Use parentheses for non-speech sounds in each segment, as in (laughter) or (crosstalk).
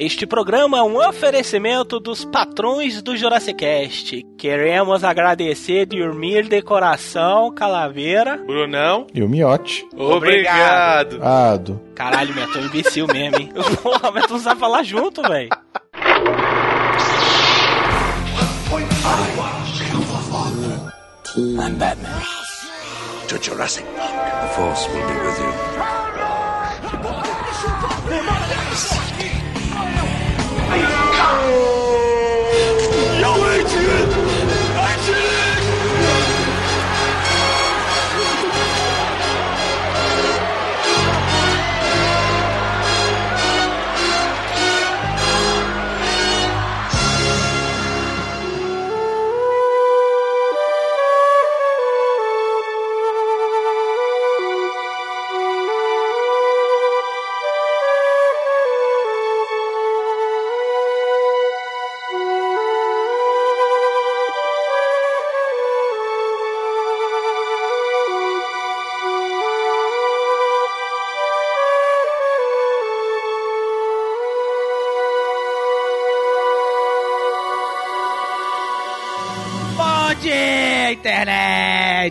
Este programa é um oferecimento dos patrões do Jurassic Cast. Queremos agradecer dormir de coração, Calaveira. Brunão. E o Miote. Obrigado. Ado. Caralho, Meto, é um imbecil mesmo, hein? (laughs) Porra, Meto não sabe falar junto, velho. I'm Batman. To Jurassic Park. The Force will be with you. Bom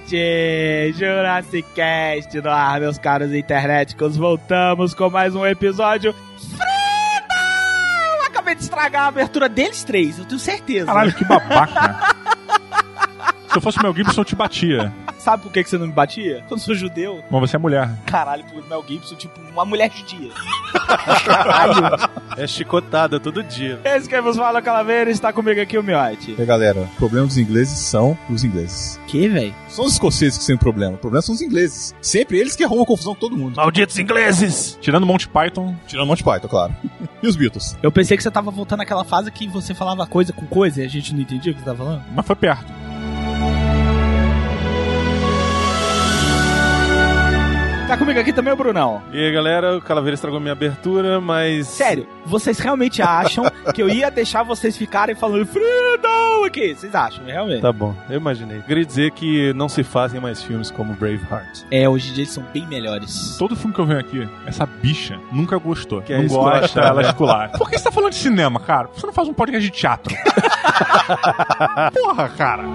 internet! Jurassic Cast no ar, meus caros internéticos. Voltamos com mais um episódio. Freedom! Acabei de estragar a abertura deles três, eu tenho certeza. Caralho, que babaca. Se eu fosse o Mel Gibson, eu te batia. Sabe por que você não me batia? Eu sou judeu. Mas você é mulher. Caralho, pro Mel Gibson, tipo, uma mulher judia. (laughs) Caralho. É chicotada todo dia. Esse que vos fala, Calaveira, está comigo aqui o Miote. E aí, galera, o problema dos ingleses são os ingleses. Que, velho? São os escoceses que têm problema. O problema são os ingleses. Sempre eles que arrumam confusão com todo mundo. Malditos ingleses! Tirando Monty Python, Tirando Monty Python, claro. e os Beatles. Eu pensei que você tava voltando àquela fase que você falava coisa com coisa e a gente não entendia o que você tava falando. mas foi perto. Tá comigo aqui também o Brunão. E aí, galera, o Calaveira estragou minha abertura, mas. Sério, vocês realmente acham que eu ia deixar vocês ficarem falando Freedom aqui? Vocês acham, realmente? Tá bom, eu imaginei. Queria dizer que não se fazem mais filmes como Braveheart. É, hoje em dia eles são bem melhores. Todo filme que eu venho aqui, essa bicha nunca gostou. Quer não esculachar, gosta, ela escular. Por que você tá falando de cinema, cara? Por que Você não faz um podcast de teatro? (laughs) Porra, cara.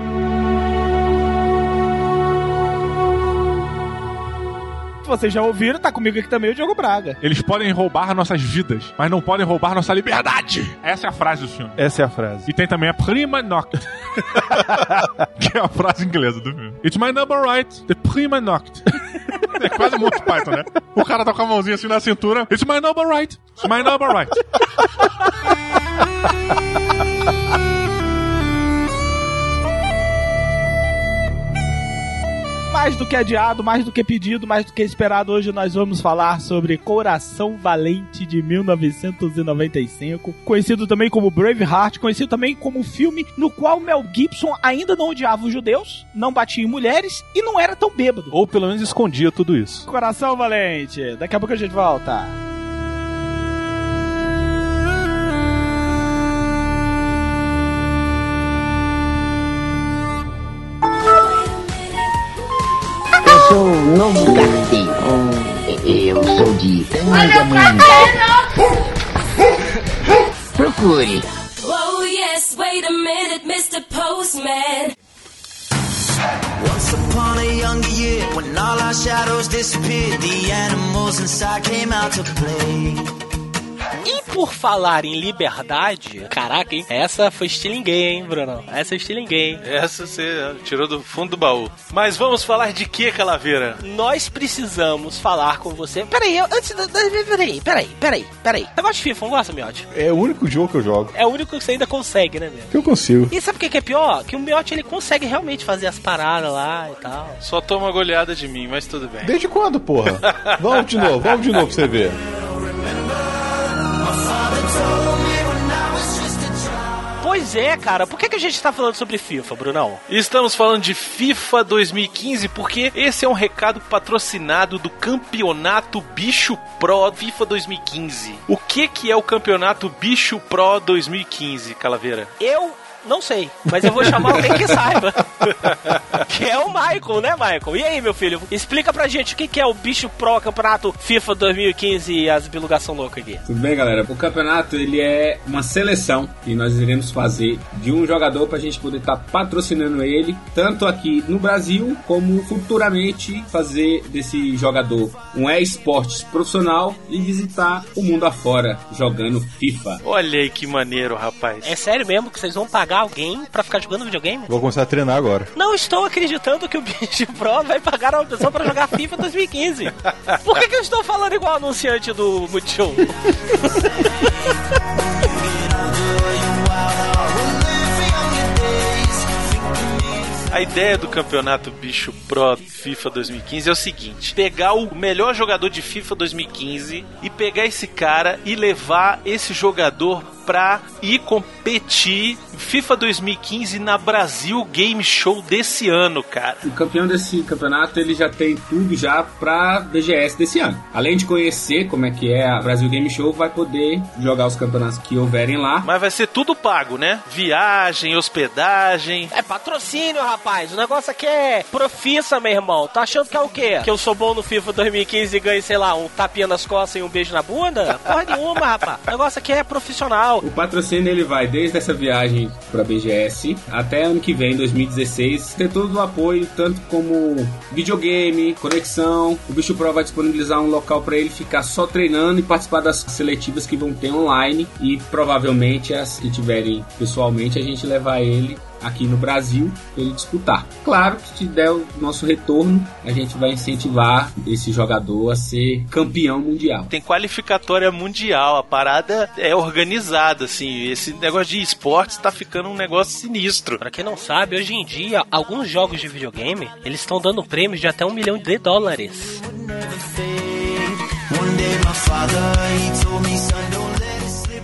Vocês já ouviram, tá comigo aqui também o Diogo Braga. Eles podem roubar nossas vidas, mas não podem roubar nossa liberdade. Essa é a frase do filme. Essa é a frase. E tem também a prima noct. (laughs) que é a frase inglesa do filme. It's my number right, the prima noct. (laughs) é quase Monty Python, né? O cara tá com a mãozinha assim na cintura. It's my number right, it's my number right. (laughs) Mais do que adiado, mais do que pedido, mais do que esperado, hoje nós vamos falar sobre Coração Valente de 1995, conhecido também como Braveheart, conhecido também como filme no qual Mel Gibson ainda não odiava os judeus, não batia em mulheres e não era tão bêbado. Ou pelo menos escondia tudo isso. Coração Valente, daqui a pouco a gente volta. Sou o novo carteiro. Eu sou de Tangamanga. Procure. Whoa, yes, wait a minute, Mr. Postman. Once upon a younger year, when all our shadows disappeared, the animals inside came out to play. E por falar em liberdade, caraca, hein? Essa foi estilo gay, hein, Bruno? Essa é estilo gay, hein? Essa você tirou do fundo do baú. Mas vamos falar de que, Calaveira? Nós precisamos falar com você. Peraí, eu- antes da. Peraí, peraí, peraí, peraí. Você gosta de FIFA, não gosta, Miotti? É o único jogo que eu jogo. É o único que você ainda consegue, né, meu? Que eu consigo. E sabe o que que é pior? Que o Miotti ele consegue realmente fazer as paradas lá e tal. Só toma goleada de mim, mas tudo bem. Desde quando, porra? (laughs) vamos de novo, vamos de novo pra você ver. Pois é, cara. Por que, que a gente tá falando sobre FIFA, Brunão? Estamos falando de FIFA 2015 porque esse é um recado patrocinado do Campeonato Bicho Pro FIFA 2015. O que que é o Campeonato Bicho Pro 2015, Calaveira? Eu Não sei, mas eu vou chamar alguém que saiba. (laughs) que é o Michael, né, Michael? E aí, meu filho? Explica pra gente o que que é o Bicho Pro Campeonato FIFA 2015 e as bilugação louca aqui. Tudo bem, galera? O campeonato ele é uma seleção que nós iremos fazer de um jogador para a gente poder estar patrocinando ele, tanto aqui no Brasil como futuramente fazer desse jogador um e-sports profissional e visitar o mundo afora jogando FIFA. Olha aí que maneiro, rapaz. É sério mesmo que vocês vão pagar alguém pra ficar jogando videogame? Vou começar a treinar agora. Não estou acreditando que o Bicho Pro vai pagar uma pessoa pra jogar FIFA 2015. Por que, que eu estou falando igual anunciante do Multishow? (laughs) A ideia do campeonato Bicho Pro FIFA 2015 é o seguinte: pegar o melhor jogador de FIFA 2015 e pegar esse cara e levar esse jogador pra ir competir FIFA 2015 na Brasil Game Show desse ano, cara. O campeão desse campeonato ele já tem tudo já pra BGS desse ano. Além de conhecer como é que é a Brasil Game Show, vai poder jogar os campeonatos que houverem lá. Mas vai ser tudo pago, né? Viagem, hospedagem. É patrocínio, rapaz. O negócio aqui é profissa, meu irmão. Tá achando que é o quê? Que eu sou bom no FIFA 2015 e ganho, sei lá, um tapinha nas costas e um beijo na bunda? Porra nenhuma, rapaz. O negócio aqui é profissional. O patrocínio ele vai desde essa viagem para BGS até ano que vem, 2016, ter todo o apoio, tanto como videogame, conexão. O Bicho Pro vai disponibilizar um local para ele ficar só treinando e participar das seletivas que vão ter online e provavelmente as que tiverem pessoalmente a gente levar ele aqui no Brasil ele disputar. Claro que se der o nosso retorno, a gente vai incentivar esse jogador a ser campeão mundial. Tem qualificatória mundial, a parada é organizada, assim. Esse negócio de esportes tá ficando um negócio sinistro. Pra quem não sabe, hoje em dia, alguns jogos de videogame, eles estão dando prêmios de até um milhão de dólares. One day my father, he told me, son, don't.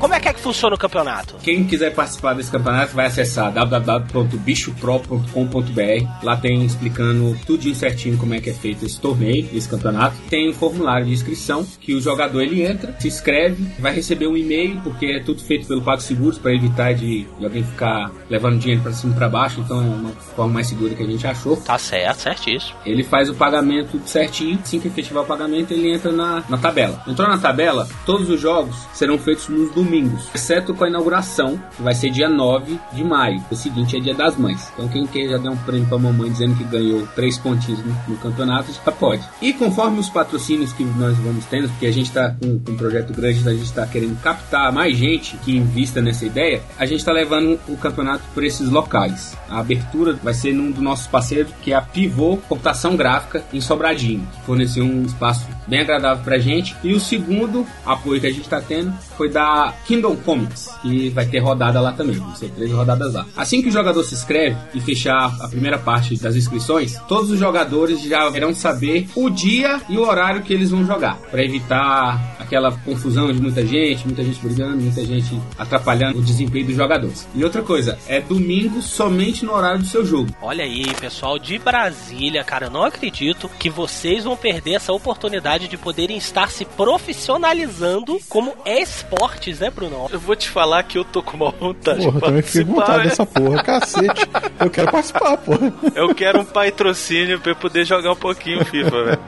Como é que é que funciona o campeonato? Quem quiser participar desse campeonato vai acessar www.bichopro.com.br. Lá tem explicando tudinho certinho como é que é feito esse torneio, esse campeonato. Tem um formulário de inscrição que o jogador ele entra, se inscreve, vai receber um e-mail porque é tudo feito pelo PagSeguros para evitar de, de alguém ficar levando dinheiro para cima e para baixo. Então é uma forma mais segura que a gente achou. Tá certo, certíssimo. Ele faz o pagamento certinho. Assim que efetivar o pagamento, ele entra na, na tabela. Entrou na tabela, todos os jogos serão feitos nos domingos, exceto com a inauguração, que vai ser dia 9 de maio. O seguinte é dia das mães. Então quem quer já dar um prêmio pra mamãe dizendo que ganhou três pontinhos no, no campeonato, já pode. E conforme os patrocínios que nós vamos tendo, porque a gente tá com, com um projeto grande, a gente tá querendo captar mais gente que invista nessa ideia, a gente tá levando o campeonato por esses locais. A abertura vai ser num dos nossos parceiros, que é a Pivô Computação Gráfica, em Sobradinho. que Forneceu um espaço bem agradável pra gente. E o segundo apoio que a gente tá tendo foi da Kingdom Comics, que vai ter rodada lá também. Vão ser três rodadas lá. Assim que o jogador se inscreve e fechar a primeira parte das inscrições, todos os jogadores já irão saber o dia e o horário que eles vão jogar, para evitar aquela confusão de muita gente, muita gente brigando, muita gente atrapalhando o desempenho dos jogadores. E outra coisa, é domingo somente no horário do seu jogo. Olha aí, pessoal de Brasília, cara, eu não acredito que vocês vão perder essa oportunidade de poderem estar se profissionalizando como esportes, né, Bruno? Eu vou te falar que eu tô com uma vontade Porra, de também fiquei com vontade né? dessa porra, cacete. Eu quero participar, porra. Eu quero um patrocínio pra eu poder jogar um pouquinho FIFA, velho.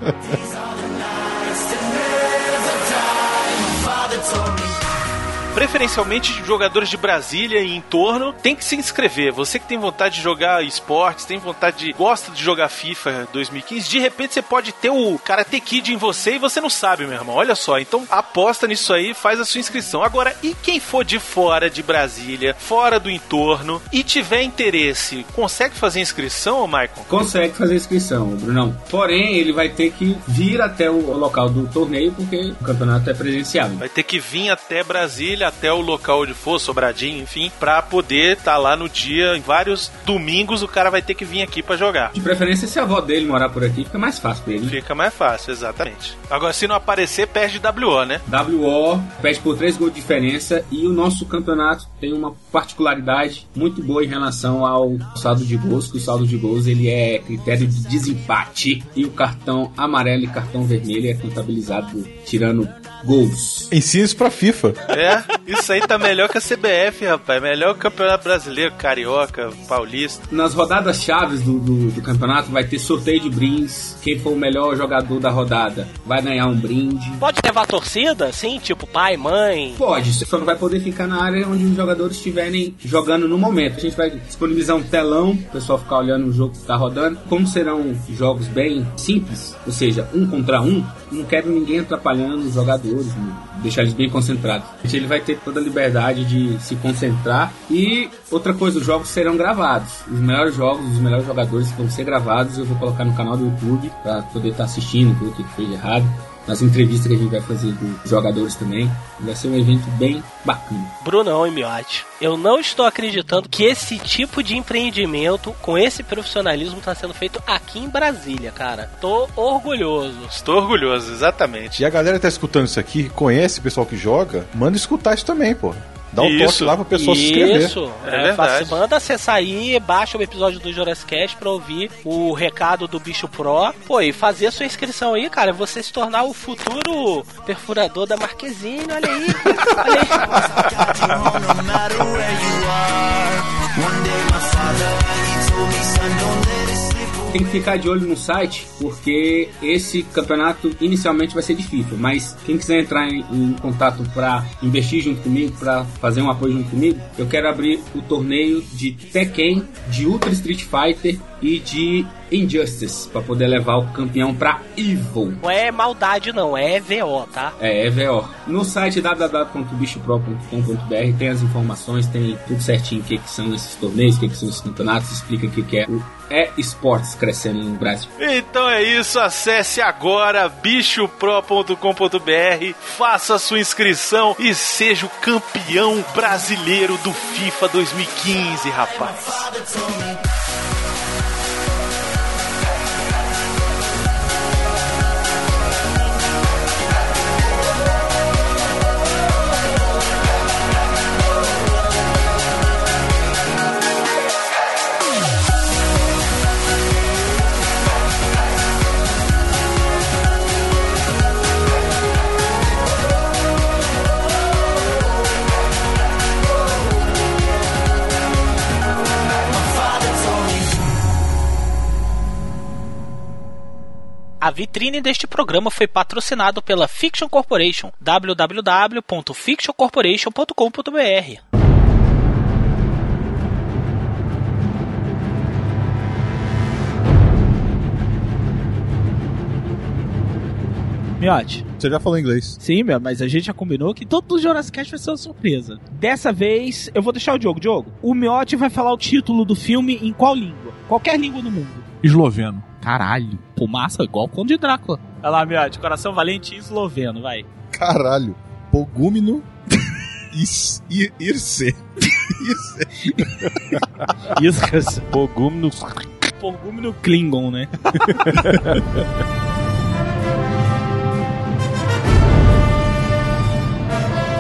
(laughs) Preferencialmente jogadores de Brasília e entorno tem que se inscrever. Você que tem vontade de jogar esportes, tem vontade de. gosta de jogar FIFA 2015, de repente você pode ter o Karate Kid em você e você não sabe, meu irmão. Olha só. Então aposta nisso aí, faz a sua inscrição. Agora, e quem for de fora de Brasília, fora do entorno e tiver interesse, consegue fazer inscrição, Michael? Consegue fazer inscrição, Brunão. Porém, ele vai ter que vir até o local do torneio porque o campeonato é presencial. Vai ter que vir até Brasília, até o local onde for, Sobradinho, enfim, pra poder estar lá no dia. Em vários domingos o cara vai ter que vir aqui pra jogar. De preferência, se a avó dele morar por aqui, fica mais fácil pra ele. Fica mais fácil, exatamente. Agora, se não aparecer, perde WO, né? WO perde por 3 gols de diferença e o nosso campeonato tem uma particularidade muito boa em relação ao saldo de gols, que o saldo de gols ele é critério de desempate e o cartão amarelo e cartão vermelho é contabilizado tirando gols. Ensina isso pra FIFA. É, Isso aí tá melhor que a CBF, rapaz. Melhor que o Campeonato Brasileiro, Carioca, Paulista. Nas rodadas chaves do, do, do campeonato vai ter sorteio de brindes. Quem for o melhor jogador da rodada vai ganhar um brinde. Pode levar torcida, assim, tipo pai, mãe. Pode, você só não vai poder ficar na área onde os jogadores estiverem jogando no momento. A gente vai disponibilizar um telão, o pessoal ficar olhando o jogo que tá rodando. Como serão jogos bem simples, ou seja, um contra um, não quero ninguém atrapalhando os jogadores, né? deixar eles bem concentrados. Ele vai ter toda a liberdade de se concentrar. E outra coisa, os jogos serão gravados. Os melhores jogos, os melhores jogadores vão ser gravados. Eu vou colocar no canal do YouTube para poder estar assistindo, ver o que fez de errado nas entrevistas que a gente vai fazer dos jogadores também. Vai ser um evento bem bacana. Brunão e Miotti, eu não estou acreditando que esse tipo de empreendimento com esse profissionalismo está sendo feito aqui em Brasília, cara. Tô orgulhoso. Estou orgulhoso, exatamente. E a galera que tá escutando isso aqui, conhece o pessoal que joga, manda escutar isso também, pô. Dá um Isso. toque lá pro pessoal se inscrever. Isso, É é, verdade. fácil. manda acessar aí, baixa o episódio do Jurassic Cast pra ouvir o recado do Bicho Pro. Pô, e fazer a sua inscrição aí, cara, você se tornar o futuro perfurador da Marquezine, olha aí. (laughs) olha aí. Tem que ficar de olho no site, porque esse campeonato inicialmente vai ser de FIFA. Mas quem quiser entrar em, em contato para investir junto comigo, para fazer um apoio junto comigo, eu quero abrir o torneio de Tekken, de Ultra Street Fighter e de Injustice, para poder levar o campeão para Evil. Não é maldade, não, é VO, tá? É, EVO. No site www.bichopro.com.br tem as informações, tem tudo certinho o que, que são esses torneios, o que, que são esses campeonatos, explica o que, que é o e-sports crescendo no Brasil. Então é isso, acesse agora bichopro.com.br, faça sua inscrição e seja o campeão brasileiro do FIFA 2015, rapaz. A vitrine deste programa foi patrocinado pela Fiction Corporation, www.fictioncorporation.com.br. Miotti. Você já falou inglês. Sim, meu, mas a gente já combinou que todo o Jurassic Cast vai ser uma surpresa. Dessa vez, eu vou deixar o Diogo. Diogo, o Miotti vai falar o título do filme em qual língua? Qualquer língua do mundo. Esloveno. Caralho. Pô, massa, igual o Conde Drácula. Vai lá, Miotti, coração valente e esloveno, vai. Caralho. Pogúmino is, ir, irse. Irse. Iscas. Porgúmino Klingon, né? (laughs)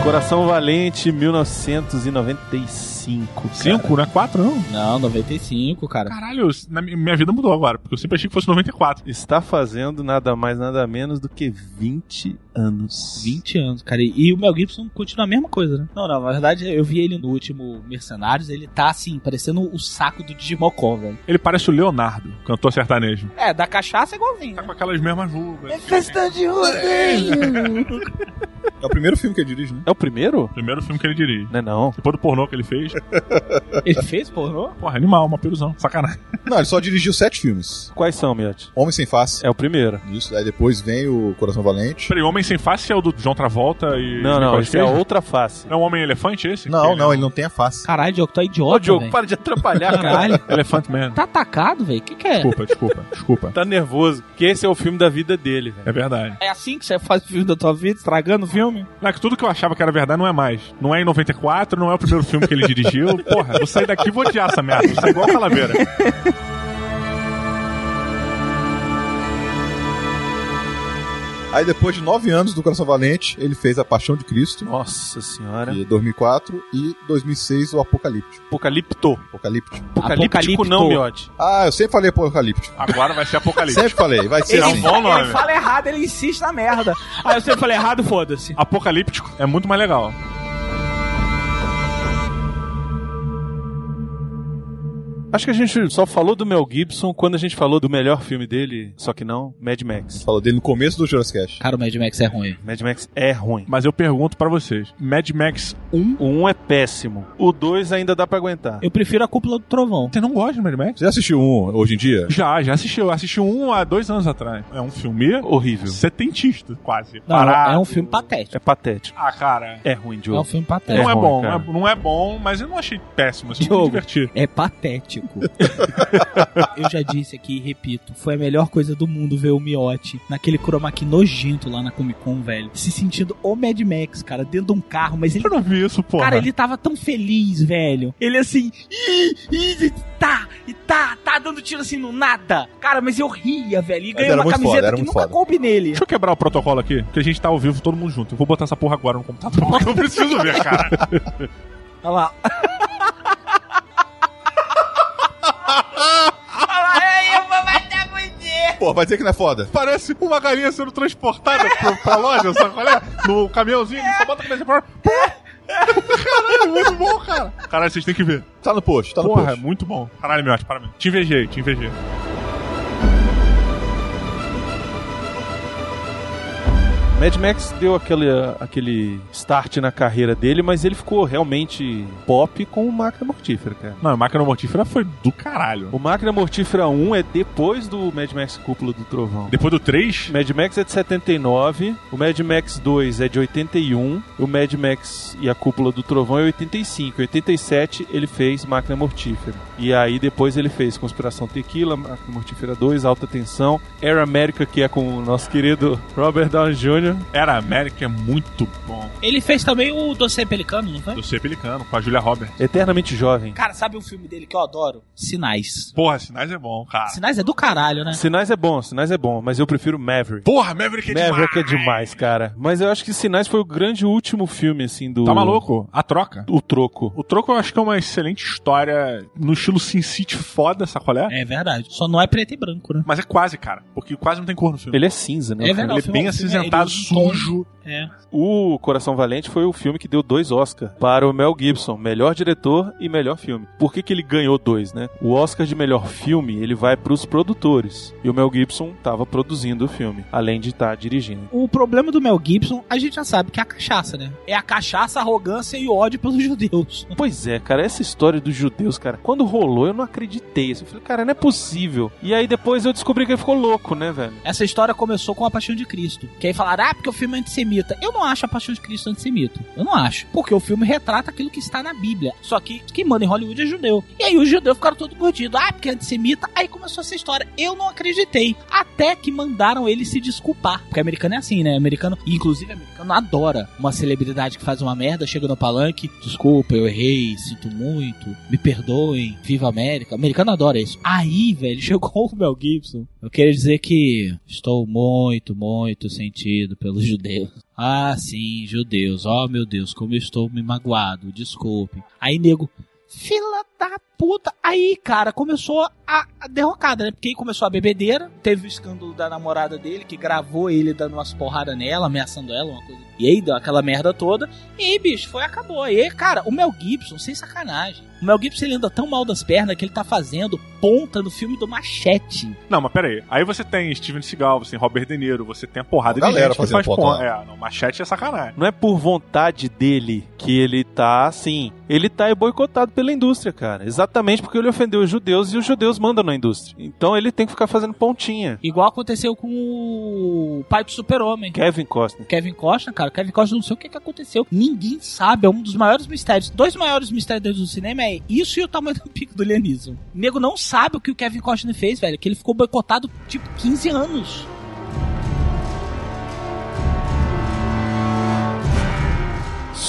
Coração Valente, 1995. cara. 5, não é 4, não. Não, 95, cara. Caralho, na mi- minha vida mudou agora, porque eu sempre achei que fosse 94. Está fazendo nada mais, nada menos do que 20 anos. 20 anos, cara. E, e o Mel Gibson continua a mesma coisa, né? Não, não, na verdade eu vi ele no último Mercenários, ele tá assim, parecendo o saco do Digimocó, velho. Ele parece o Leonardo, cantor sertanejo. É, da cachaça é igualzinho. Tá com aquelas mesmas luvas. Festa de rodeio! (laughs) (laughs) É o primeiro filme que ele dirige, né? É o primeiro? Primeiro filme que ele dirige. Não é não. Depois do pornô que ele fez. (laughs) ele fez pornô? Porra, animal, uma perusão. Sacanagem. Não, ele só dirigiu sete filmes. Quais são, Miotti? Homem Sem Face. É o primeiro. Isso, aí depois vem o Coração Valente. Peraí, Homem Sem Face é o do João Travolta e... Não, não, esse é outra face. Não é o Homem-Elefante esse? Não, Que não, é ele não tem a face. Caralho, Diogo, tu é idiota, Ô, Diogo, velho. para de atrapalhar, cara. Caralho. Elephant Man. Tá atacado, velho? O que que é? Desculpa, desculpa, desculpa. Tá nervoso, porque esse é o filme da vida dele, velho. É verdade. É assim que você faz o filme da tua vida, estragando o filme? Não, é que tudo que eu achava que era verdade não é mais. Não é em 94, não é o primeiro filme que ele dirigiu. Porra, vou sair daqui e vou odiar essa merda. Vou sair igual a Calaveira. Aí depois de nove anos do Coração Valente, ele fez A Paixão de Cristo, Nossa senhora. de 2004, e 2006 o Apocalíptico. Apocalipto. Apocalíptico. Apocalíptico Apocalipto. não, Miotti. Ah, eu sempre falei Apocalíptico. Agora vai ser Apocalipse. Sempre falei, vai ser É um assim. bom Ele nome. fala errado, ele insiste na merda. Aí eu sempre falei errado, foda-se. Apocalíptico é muito mais legal. Acho que a gente só falou do Mel Gibson quando a gente falou do melhor filme dele, só que não, Mad Max. Falou dele no começo do Jurassic Cast. Cara, o Mad Max é ruim. Mad Max é ruim. Mas eu pergunto pra vocês: Mad Max 1, O 1 é péssimo. O 2 ainda dá pra aguentar. Eu prefiro a cúpula do trovão. você não gosta de Mad Max? Você já assistiu um hoje em dia? Já, já assistiu. Assisti um há dois anos atrás. É um filme Horrível. setentista, quase. Não, Parado. é um filme patético. É patético. Ah, cara. É ruim, É um Diogo. filme Não patético. é, ruim, bom, não é, não é bom, mas eu não achei péssimo. Assim, Diogo. me diverti. É patético. (laughs) Eu já disse aqui e repito, foi a melhor coisa do mundo ver o Miotti naquele chroma key nojento lá na Comic Con, velho. Se sentindo o Mad Max, cara, dentro de um carro, mas ele Eu não vi isso, porra. Cara, ele tava tão feliz, velho. Ele assim, ih, ih, tá, e tá, tá dando tiro assim no nada. Cara, mas eu ria, velho. E ganhei uma camiseta foda, que nunca foda. coube nele. Deixa eu quebrar o protocolo aqui, que a gente tá ao vivo todo mundo junto. Eu vou botar essa porra agora no computador, (laughs) porque eu preciso ver, cara. Olha lá. (laughs) Olha lá, aí, eu vou matar você. Pô, vai dizer que não é foda. Parece uma galinha sendo transportada pra, pra loja, sabe qual é? No caminhãozinho, só bota a cabeça pra Caralho, muito bom, cara. Caralho, vocês têm que ver. Tá no post, tá no Porra, é post. muito bom. Caralho, meu, parabéns. Te invejei, te invejei. Mad Max deu aquele, aquele start na carreira dele, mas ele ficou realmente pop com o Máquina Mortífera, cara. Não, a máquina mortífera foi do caralho. O Máquina Mortífera 1 é depois do Mad Max Cúpula do Trovão. Depois do 3, Mad Max é de 79, o Mad Max 2 é de 81, o Mad Max e a Cúpula do Trovão é 85. Em 87 ele fez Máquina Mortífera. E aí depois ele fez Conspiração Tequila, Máquina Mortífera 2, Alta Tensão, Air America, que é com o nosso querido Robert Downey Jr. era América é muito bom. Ele fez também o Doce Pelicano, não foi? Do ser pelicano, com a Julia Roberts. Eternamente Jovem. Cara, sabe um filme dele que eu adoro? Sinais. Porra, Sinais é bom, cara. Sinais é do caralho, né? Sinais é bom, Sinais é bom, mas eu prefiro Maverick. Porra, Maverick é Maverick é demais. demais, cara. Mas eu acho que Sinais foi o grande último filme, assim, do... Tá maluco? A troca. O troco. O Troco eu acho que é uma excelente história no estilo Sin City foda, sacolé? É verdade. Só não é preto e branco, né? Mas é quase, cara. Porque quase não tem cor no filme. Ele é cinza, né? É verdade. Ele é bem filme- acinzentado, sujo. É. O Coração Valente foi o filme que deu dois Oscars para o Mel Gibson, melhor diretor e melhor filme. Por que, que ele ganhou dois, né? O Oscar de melhor filme ele vai para os produtores e o Mel Gibson estava produzindo o filme, além de estar dirigindo. O problema do Mel Gibson, a gente já sabe que é a cachaça, né? É a cachaça, a arrogância e o ódio pelos (laughs) judeus. Pois é, cara, essa história dos judeus, cara, quando rolou eu não acreditei. Eu falei, cara, não é possível. E aí depois eu descobri que ele ficou louco, né, velho? Essa história começou com a Paixão de Cristo. Que aí falaram, ah, porque o filme é antissemita. Eu não acho a Paixão de Cristo antissemita. Eu não acho. Porque o filme retrata aquilo que está na Bíblia. Só que quem manda em Hollywood é judeu. E aí os judeus ficaram todos mordidos. Ah, porque é antissemita. Aí começou essa história. Eu não acreditei. Até que mandaram ele se desculpar. Porque americano é assim, né? Americano, inclusive americano adora uma celebridade que faz uma merda, chega no palanque. Desculpa, eu errei, sinto muito. Me perdoem. Viva a América. Americano adora isso. Aí, velho, (laughs) chegou o Mel Gibson. Eu queria dizer que estou muito, muito sentido pelos judeus. Ah, sim, judeus. Oh, meu Deus, como eu estou me magoado. Desculpe. Aí, nego, fila da puta. Aí, cara, começou a, a derrocada, né? Porque aí começou a bebedeira. Teve o escândalo da namorada dele, que gravou ele dando umas porradas nela, ameaçando ela, uma coisa. E aí deu aquela merda toda. E aí, bicho, foi, acabou. E aí, cara, o Mel Gibson, sem sacanagem. O Mel Gibson ele anda tão mal das pernas que ele tá fazendo ponta no filme do Machete. Não, mas pera aí. Aí você tem Steven Seagal, você tem Robert De Niro, você tem a porrada Uma de galera gente que faz ponta. É, não, machete é sacanagem. Não é por vontade dele que ele tá assim. Ele tá é boicotado pela indústria, cara. Exatamente porque ele ofendeu os judeus e os judeus mandam na indústria. Então ele tem que ficar fazendo pontinha. Igual aconteceu com o pai do super-homem. Kevin Costner. Kevin Costner, cara, Kevin Costner não sei o que, que aconteceu. Ninguém sabe, é um dos maiores mistérios. Dois maiores mistérios do cinema é isso e o tamanho do pico do lianismo. O nego não sabe o que o Kevin Costner fez, velho, que ele ficou boicotado tipo 15 anos.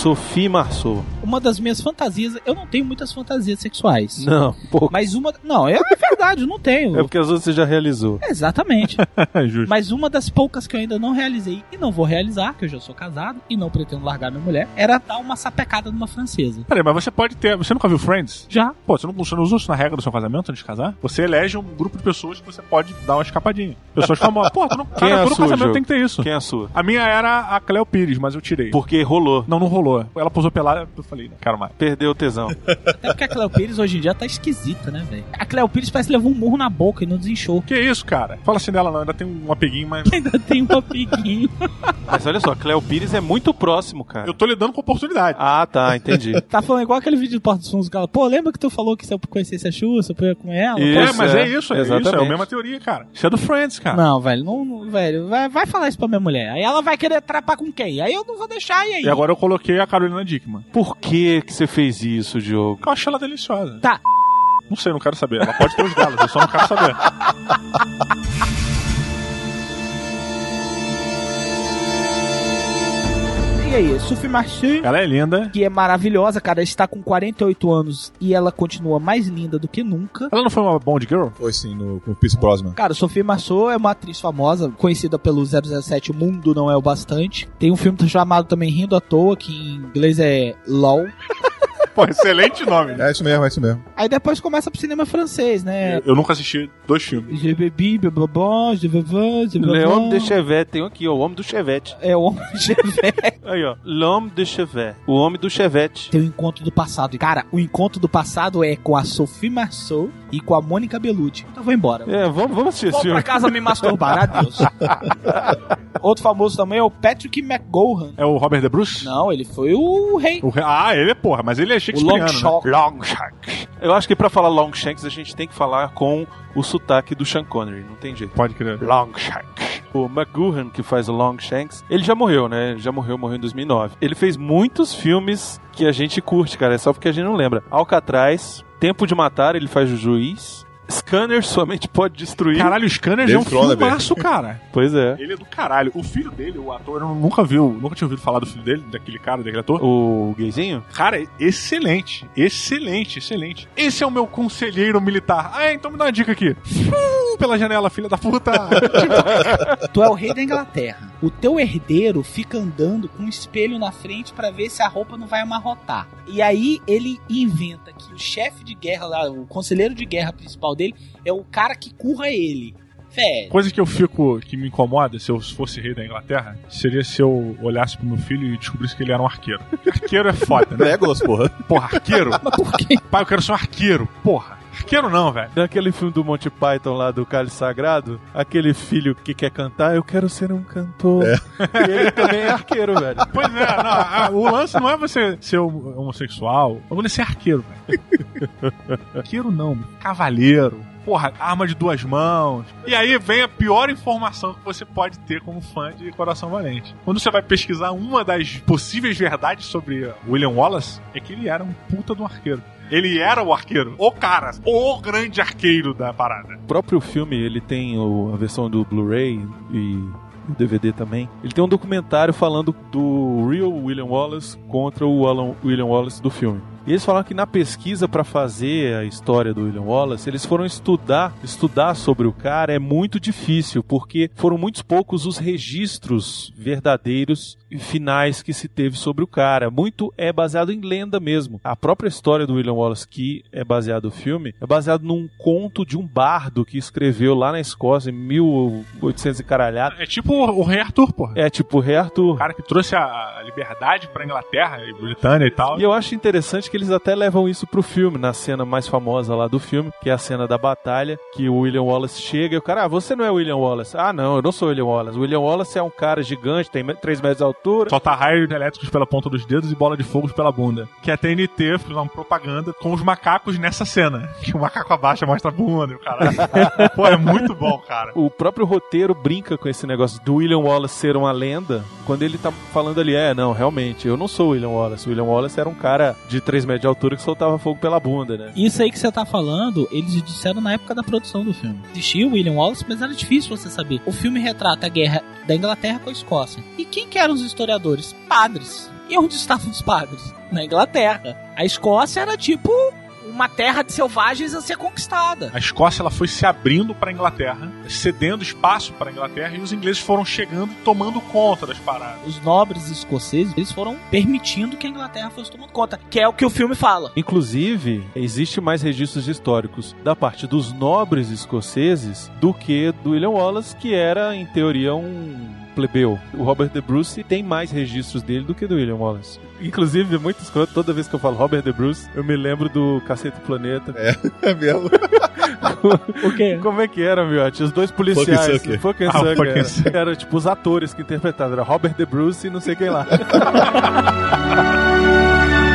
Sophie Marceau. Uma das minhas fantasias, eu não tenho muitas fantasias sexuais. Não, pô. Mas uma. Não, é verdade, eu não tenho. É porque as outras você já realizou. Exatamente. (laughs) Justo. Mas uma das poucas que eu ainda não realizei e não vou realizar, que eu já sou casado e não pretendo largar minha mulher, era dar uma sapecada numa francesa. Peraí, mas você pode ter. Você nunca viu Friends? Já. Pô, você não, você não usou isso na regra do seu casamento antes de casar? Você elege um grupo de pessoas que você pode dar uma escapadinha. Pessoas famosas. Pô, tu não, Quem cara, é a todo sua, casamento tem que ter isso. Quem é a sua? A minha era a Cleo Pires, mas eu tirei. Porque rolou. Não, não rolou. Ela posou pelada, falei, não quero mais. Perdeu o tesão. Até (laughs) porque a Cleo Pires hoje em dia tá esquisita, né, velho? A Cleo Pires parece que levou um murro na boca e não desinchou. Que isso, cara? Fala assim dela não, ainda tem um apeguinho, mas. (laughs) Ainda tem um apiguinho. (laughs) Mas olha só, Cleo Pires é muito próximo, cara. Eu tô lidando com oportunidade. Ah, tá, entendi. Tá falando igual aquele vídeo do Porta dos Fundos que ela, pô, lembra que tu falou que se eu conhecesse a Xuxa, eu podia comer ela? Isso, é, mas é, é, isso, é isso. É exatamente. a mesma teoria, cara. Isso é do Friends, cara. Não, velho, não, não- velho, vai, vai falar isso pra minha mulher. Aí ela vai querer trapar com quem? Aí eu não vou deixar, e aí? E agora eu coloquei a Carolina Dickman. Por que que você fez isso, Diogo? Eu acho ela deliciosa. Tá. Não sei, não quero saber. Ela pode ter os delas, eu só não quero saber. (laughs) E aí, Sophie Marceau, Ela é linda. que é maravilhosa, cara, está com 48 anos e ela continua mais linda do que nunca. Ela não foi uma Bond Girl? Foi sim, no, com o Pierce Brosnan. Cara, Sophie Marceau é uma atriz famosa, conhecida pelo 007 O Mundo Não É o Bastante. Tem um filme chamado também Rindo à Toa, que em inglês é LOL. Pô, excelente nome. É isso mesmo, é isso mesmo. Aí depois começa pro cinema francês, né? Eu nunca assisti dois filmes. Je bebi, blabla, je bebi, je. L'homme de Chevette, tem um aqui, ó, o homem do Chevette. É o Homem de Chevette. (laughs) Aí, ó, L'homme de Chevette, o homem do Chevette. Tem o Encontro do Passado. E, Cara, o Encontro do Passado é com a Sophie Marceau e com a Mônica Bellucci. Então eu vou embora. É, vamos, vamos assistir esse filme. pra casa me masturbar, adeus. (laughs) Outro famoso também é o Patrick McGowan. É o Robert De Bruce? Não, ele foi o rei. O re- Ah, ele é porra, mas ele é O Longshanks. né? Longshanks. Eu acho que pra falar Longshanks a gente tem que falar com o sotaque do Sean Connery, não tem jeito. Pode crer. Longshanks. O McGuhan, que faz o Longshanks, ele já morreu, né? Ele já morreu, morreu em 2009. Ele fez muitos filmes que a gente curte, cara, é só porque a gente não lembra. Alcatraz, Tempo de Matar, ele faz o juiz. Scanner somente pode destruir. Caralho, o Scanner Dave é um filmaço, cara. (laughs) Pois é. Ele é do caralho. O filho dele, o ator, eu nunca viu, nunca tinha ouvido falar do filho dele, daquele cara, daquele ator. O gayzinho? Cara, é excelente. Excelente, excelente. Esse é o meu conselheiro militar. Ah, então me dá uma dica aqui. Uh, pela janela, filha da puta. (laughs) Tu é o rei da Inglaterra. O teu herdeiro fica andando com um espelho na frente pra ver se a roupa não vai amarrotar. E aí ele inventa que o chefe de guerra lá, o conselheiro de guerra principal dele, é o cara que curra ele. Velho. Coisa que eu fico, que me incomoda, se eu fosse rei da Inglaterra, seria se eu olhasse pro meu filho e descobrisse que ele era um arqueiro. Arqueiro é foda, né? Legolas, porra. Porra, arqueiro? (laughs) Mas por quê? Pai, eu quero ser um arqueiro. Porra. Arqueiro não, velho. Naquele filme do Monty Python lá do Cálice Sagrado, aquele filho que quer cantar, eu quero ser um cantor. (laughs) E ele também é arqueiro, velho. Pois é, não, a- o lance não é você ser homossexual, é você ser arqueiro, velho. arqueiro não, cavaleiro. Porra, arma de duas mãos. E aí vem a pior informação que você pode ter como fã de Coração Valente. Quando você vai pesquisar uma das possíveis verdades sobre William Wallace, é que ele era um puta de um arqueiro. Ele era o arqueiro, o cara, o grande arqueiro da parada. O próprio filme, ele tem o- a versão do Blu-ray e o DVD também. Ele tem um documentário falando do real William Wallace contra o Alan- William Wallace do filme. E eles falaram que na pesquisa para fazer a história do William Wallace, eles foram estudar, estudar sobre o cara é muito difícil, porque foram muitos poucos os registros verdadeiros e finais que se teve sobre o cara. Muito é baseado em lenda mesmo. A própria história do William Wallace, que é baseado no filme, é baseado num conto de um bardo que escreveu lá na Escócia em 1800 e caralhado. É tipo o Rei Arthur, porra. É tipo o Rei Arthur. O cara que trouxe a a liberdade pra Inglaterra e Britânia e tal. E eu acho interessante que eles até levam isso pro filme, na cena mais famosa lá do filme, que é a cena da batalha, que o William Wallace chega e o cara, ah, você não é o William Wallace. Ah, não, eu não sou o William Wallace. O William Wallace é um cara gigante, tem 3 metros de altura. Solta raios elétricos pela ponta dos dedos e bola de fogo pela bunda. Que a TNT fez uma propaganda com os macacos nessa cena. (laughs) Que o macaco abaixa mostra a bunda e o cara. (laughs) Pô, é muito bom, cara. O próprio roteiro brinca com esse negócio do William Wallace ser uma lenda, quando ele tá falando ali, é, não, realmente, eu não sou o William Wallace. O William Wallace era um cara de 3 metros de altura que soltava fogo pela bunda, né? Isso aí que você tá falando, eles disseram na época da produção do filme. Existia o William Wallace, mas era difícil você saber. O filme retrata a guerra da Inglaterra com a Escócia. E quem que eram os historiadores? Padres. E onde estavam os padres? Na Inglaterra. A Escócia era tipo uma terra de selvagens a ser conquistada. A Escócia ela foi se abrindo pra Inglaterra, cedendo espaço pra Inglaterra e os ingleses foram chegando e tomando conta das paradas. Os nobres escoceses, eles foram permitindo que a Inglaterra fosse tomando conta, que é o que o filme fala. Inclusive, existe mais registros históricos da parte dos nobres escoceses do que do William Wallace, que era, em teoria, um plebeu. O Robert De Bruce tem mais registros dele do que do William Wallace. Inclusive, é muito escroto, toda vez que eu falo Robert De Bruce, eu me lembro do Cacete Planeta. É, (laughs) é mesmo. O quê? (laughs) Como é que era, meu? Tinha os dois policiais. Fucking Sucker. Fucking Ah, Sucker, Fucking era. Sucker. Era tipo os atores que interpretavam. Era Robert De Bruce e não sei quem lá. (laughs)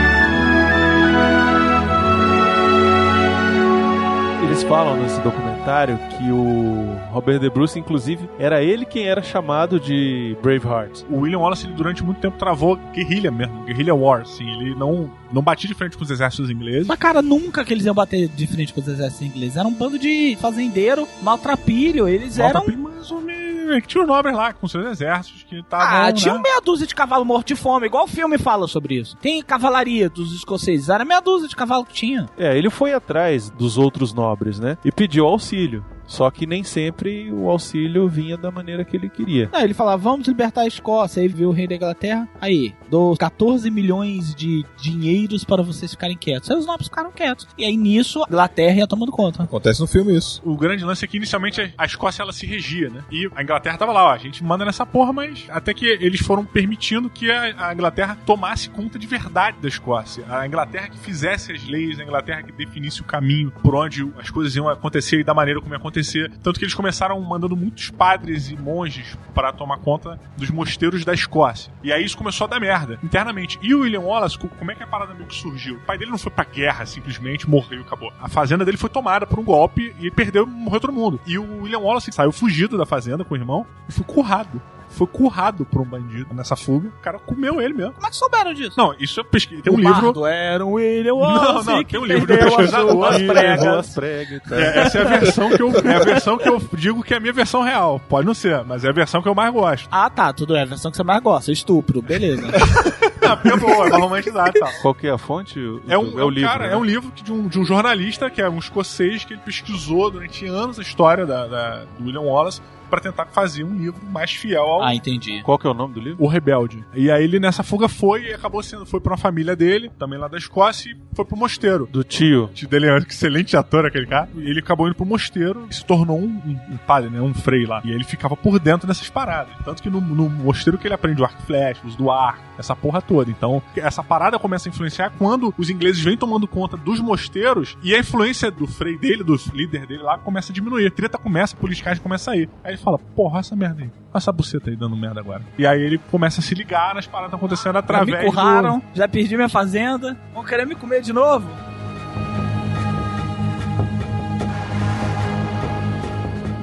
Eles falam nesse documentário que o Robert De Bruce, inclusive, era ele quem era chamado de Braveheart. O William Wallace, ele, durante muito tempo, travou guerrilha mesmo, guerrilha war, assim. Ele não, não batia de frente com os exércitos ingleses. Mas, cara, nunca que eles iam bater de frente com os exércitos ingleses. Era um bando de fazendeiro, maltrapilho. Eles eram. Maltrapilho, mais ou menos. Que Tinha os nobres lá, com seus exércitos, que estavam, Ah, tinha né? meia dúzia de cavalo morto de fome, igual o filme fala sobre isso. Tem cavalaria dos escoceses, era meia dúzia de cavalo que tinha. É, ele foi atrás dos outros nobres, né? E pediu auxílio. Só que nem sempre o auxílio vinha da maneira que ele queria. Não, ele falava, vamos libertar a Escócia. Aí viu o rei da Inglaterra. Aí, dou 14 milhões de dinheiros para vocês ficarem quietos. Aí os nobres ficaram quietos. E aí nisso, a Inglaterra ia tomando conta. Acontece no filme isso. O grande lance é que inicialmente a Escócia ela se regia, né? E a Inglaterra tava lá, ó, a gente manda nessa porra, mas até que eles foram permitindo que a, a Inglaterra tomasse conta de verdade da Escócia. A Inglaterra que fizesse as leis, a Inglaterra que definisse o caminho por onde as coisas iam acontecer e da maneira como ia acontecer. Tanto que eles começaram mandando muitos padres e monges para tomar conta dos mosteiros da Escócia. E aí isso começou a dar merda internamente. E o William Wallace, co- como é que a parada meio que surgiu? O pai dele não foi pra guerra simplesmente, morreu e acabou. A fazenda dele foi tomada por um golpe e ele perdeu, morreu todo mundo. E o William Wallace saiu fugido da fazenda com o irmão e foi currado. Foi currado por um bandido nessa fuga. O cara comeu ele mesmo. Como é que souberam disso? Não, isso eu pesquisei. Tem um o livro. era um William Não, Wallace não, que tem um livro do perdeu as pregas. E tal. É, essa é a versão que eu é a versão que eu digo que é a minha versão real. Pode não ser, mas é a versão que eu mais gosto. Ah, tá, tudo é a versão que você mais gosta, estupro, beleza. (laughs) Ah, porque é boa, é romantizada e tal. Qual que é a fonte? É um, é o livro. cara, né? é um livro de um, de um jornalista que é um escocês que ele pesquisou durante anos a história da, da- do William Wallace para tentar fazer um livro mais fiel ao ah, entendi. Qual que é o nome do livro? O Rebelde. E aí ele nessa fuga foi e acabou sendo foi para uma família dele, também lá da Escócia, e foi pro mosteiro. Do tio. O tio dele é um excelente ator, aquele cara. E ele acabou indo pro mosteiro e se tornou um, um, um padre, né? Um frei lá. E aí ele ficava por dentro dessas paradas. Tanto que no, no mosteiro que ele aprende o arco e flecha, os do arco, essa porra toda. Então, essa parada começa a influenciar quando os ingleses vêm tomando conta dos mosteiros e a influência do frei dele, do líder dele lá, começa a diminuir. A treta começa, a politicagem começa a ir. Aí fala, porra, essa merda aí. Olha essa buceta aí dando merda agora. E aí ele começa a se ligar nas paradas acontecendo Já através me curraram, do... já perdi minha fazenda, vão querer me comer de novo?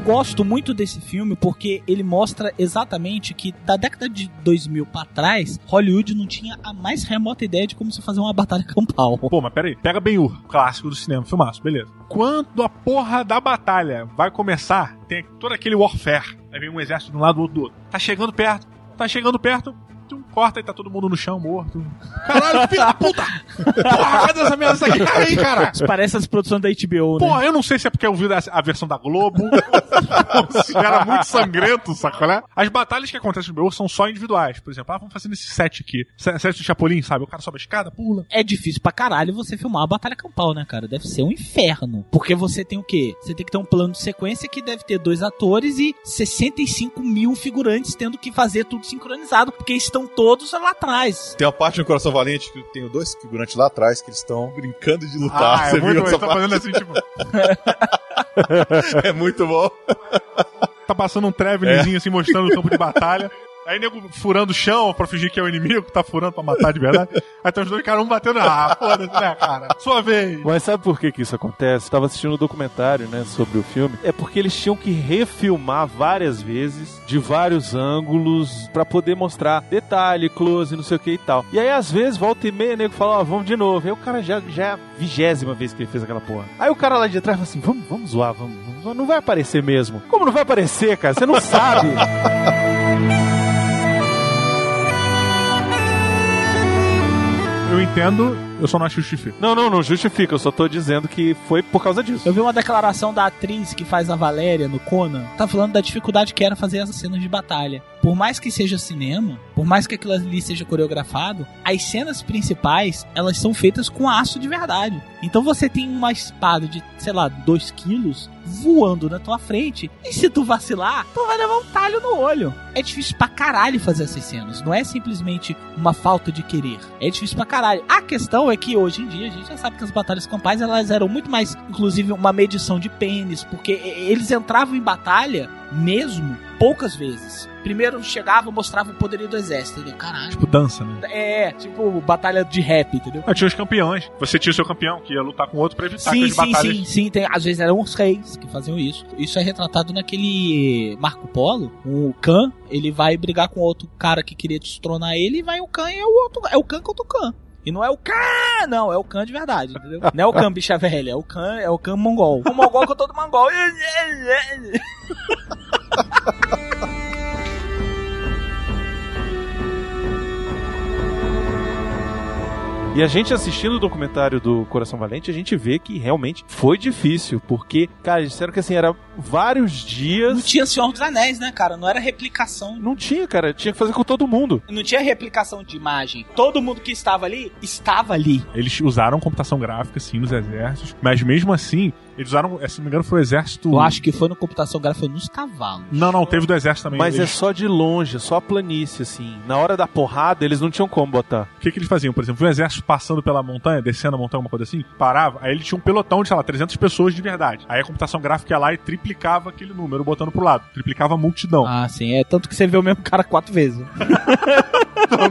Gosto muito desse filme porque ele mostra exatamente que da década de 2000 pra trás, Hollywood não tinha a mais remota ideia de como se fazer uma batalha (laughs) campal. Pô, mas peraí, pega bem o clássico do cinema, filmaço, beleza. Quando a porra da batalha vai começar, tem todo aquele warfare. Aí vem um exército de um lado, do outro do outro. Tá chegando perto, tá chegando perto, corta e tá todo mundo no chão, morto. Caralho, filho da puta! Porra, cadê essa merda aqui? Aí, cara! Isso parece as produções da HBO, né? Porra, eu não sei se é porque eu vi a, versão da Globo, ou (laughs) se era muito sangrento, sacou, né? As batalhas que acontecem no meu são só individuais. Por exemplo, ah, vamos fazer nesse set aqui. Se- Set do Chapolin, sabe? O cara sobe a escada, pula. É difícil pra caralho você filmar uma batalha campal, né, cara? Deve ser um inferno. Porque você tem o quê? Você tem que ter um plano de sequência que deve ter dois atores e 65 mil figurantes tendo que fazer tudo sincronizado, porque estão todos lá atrás. Tem uma parte no Coração Valente que tem dois figurantes lá atrás que eles estão brincando de lutar. Ah, Você é muito viu bom. tá fazendo assim, tipo... (laughs) É muito bom. tá passando um travelingzinho assim, mostrando o campo de batalha. Aí nego furando o chão pra fingir que é o inimigo, tá furando pra matar de verdade. Aí tem os dois caras um batendo. Ah, foda-se, né, cara? Sua vez. Mas sabe por que, que isso acontece? Eu tava assistindo um documentário, né, sobre o filme. É porque eles tinham que refilmar várias vezes, de vários ângulos, pra poder mostrar detalhe, close, não sei o que e tal. E aí, às vezes, volta e meia, nego fala, ó, vamos de novo. Aí o cara já, já é a vigésima vez que ele fez aquela porra. Aí o cara lá de trás fala assim, vamos, vamos zoar, vamos, vamos zoar. Não vai aparecer mesmo. Como não vai aparecer, cara? Você não sabe. (laughs) Eu entendo, eu só não acho justifico. Não, não, não justifica. Eu só tô dizendo que foi por causa disso. Eu vi uma declaração da atriz que faz a Valéria no Conan, tá falando da dificuldade que era fazer essas cenas de batalha. Por mais que seja cinema, por mais que aquilo ali seja coreografado, as cenas principais, elas são feitas com aço de verdade. Então você tem uma espada de, sei lá, 2 quilos voando na tua frente. E se tu vacilar, tu vai levar um talho no olho. É difícil pra caralho fazer essas cenas. Não é simplesmente uma falta de querer. É difícil pra caralho. A questão é que hoje em dia a gente já sabe que as batalhas campais elas eram muito mais, inclusive, uma medição de pênis, porque eles entravam em batalha mesmo poucas vezes. Primeiro chegava, mostrava o poderio do exército, entendeu? Caralho. Tipo dança, né? É, tipo batalha de rap, entendeu? Ah, tinha os campeões. Você tinha o seu campeão, que ia lutar com outro pra evitar Sim, aquelas sim, batalhas. sim, sim. Tem, às vezes eram os reis que faziam isso. Isso é retratado naquele Marco Polo. O Khan, ele vai brigar com outro cara que queria destronar ele, e vai o Khan e é o outro. É o Khan contra o Khan. E não é o Khan, não, é o Khan de verdade, entendeu? (laughs) Não é o Khan bicha velha, é o Khan, é o Khan mongol. O mongol com todo mongol. (laughs) E a gente assistindo o documentário do Coração Valente, a gente vê que realmente foi difícil, porque, cara, eles disseram que assim, era vários dias. Não tinha Senhor dos Anéis, né, cara? Não era replicação. Não tinha, cara, tinha que fazer com todo mundo. Não tinha replicação de imagem. Todo mundo que estava ali, estava ali. Eles usaram computação gráfica, sim, nos exércitos, mas mesmo assim, eles usaram, eh, se não me engano, foi o exército. Eu acho que foi no computação gráfica, foi nos cavalos. Não, não, teve do exército também. Mas é só de longe, é só a planície, assim. Na hora da porrada, eles não tinham como botar. O que, que eles faziam? Por exemplo, um exército passando pela montanha, descendo a montanha, uma coisa assim, parava, aí ele tinha um pelotão de, sei lá, 300 pessoas de verdade. Aí a computação gráfica ia lá e triplicava aquele número, botando pro lado. Triplicava a multidão. Ah, sim, é tanto que você vê o mesmo cara quatro vezes. (laughs)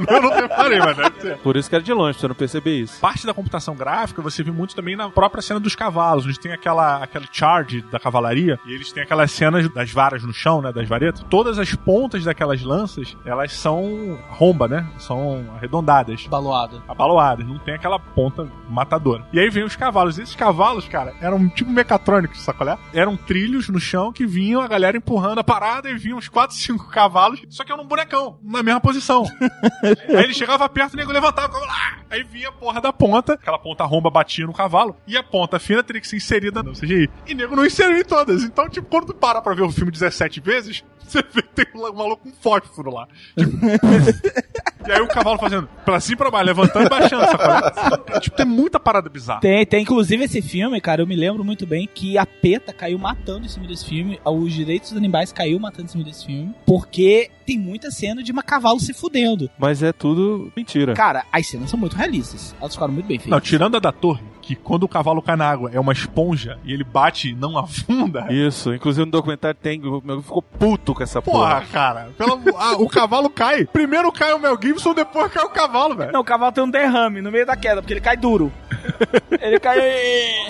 eu não reparei, mas deve ser. Por isso que era de longe, pra você não perceber isso. Parte da computação gráfica você vê muito também na própria cena dos cavalos. Eles têm aquela, aquele charge da cavalaria e eles têm aquelas cenas das varas no chão, né? Das varetas. Todas as pontas daquelas lanças, elas são romba, né? São arredondadas. Baloada. Abaloadas. Não tem aquela ponta matadora. E aí vem os cavalos. E esses cavalos, cara, eram tipo mecatrônicos, sacolé? Eram trilhos no chão que vinham a galera empurrando a parada e vinham uns 4, 5 cavalos, só que era um bonecão, na mesma posição. (laughs) Aí ele chegava perto o nego levantava, lá. Aí vinha a porra da ponta, aquela ponta romba batia no cavalo, e a ponta fina teria que ser inserida no CGI. E nego não inseriu em todas. Então, tipo, quando tu para pra ver o filme 17 vezes, (laughs) você vê que tem um maluco com fósforo lá. Tipo, (laughs) e aí o cavalo fazendo pra cima e pra baixo, levantando e baixando, sabe? Tipo, tem muita parada bizarra. Tem, tem inclusive esse filme, cara, eu me lembro muito bem que a PETA caiu matando em cima desse filme, os direitos dos animais caiu matando em cima desse filme, porque tem muita cena de uma cavalo se fudendo. Mas é tudo mentira. Cara, as cenas são muito realistas. Elas ficaram muito bem feitas. Não, tirando a da torre, que quando o cavalo cai na água é uma esponja e ele bate e não afunda. Isso, inclusive no documentário tem, o meu ficou puto com essa Porra, porra. cara. Pelo, ah, o cavalo cai. Primeiro cai o Mel Gibson, depois cai o cavalo, velho. Não, o cavalo tem um derrame no meio da queda, porque ele cai duro. (laughs) ele cai.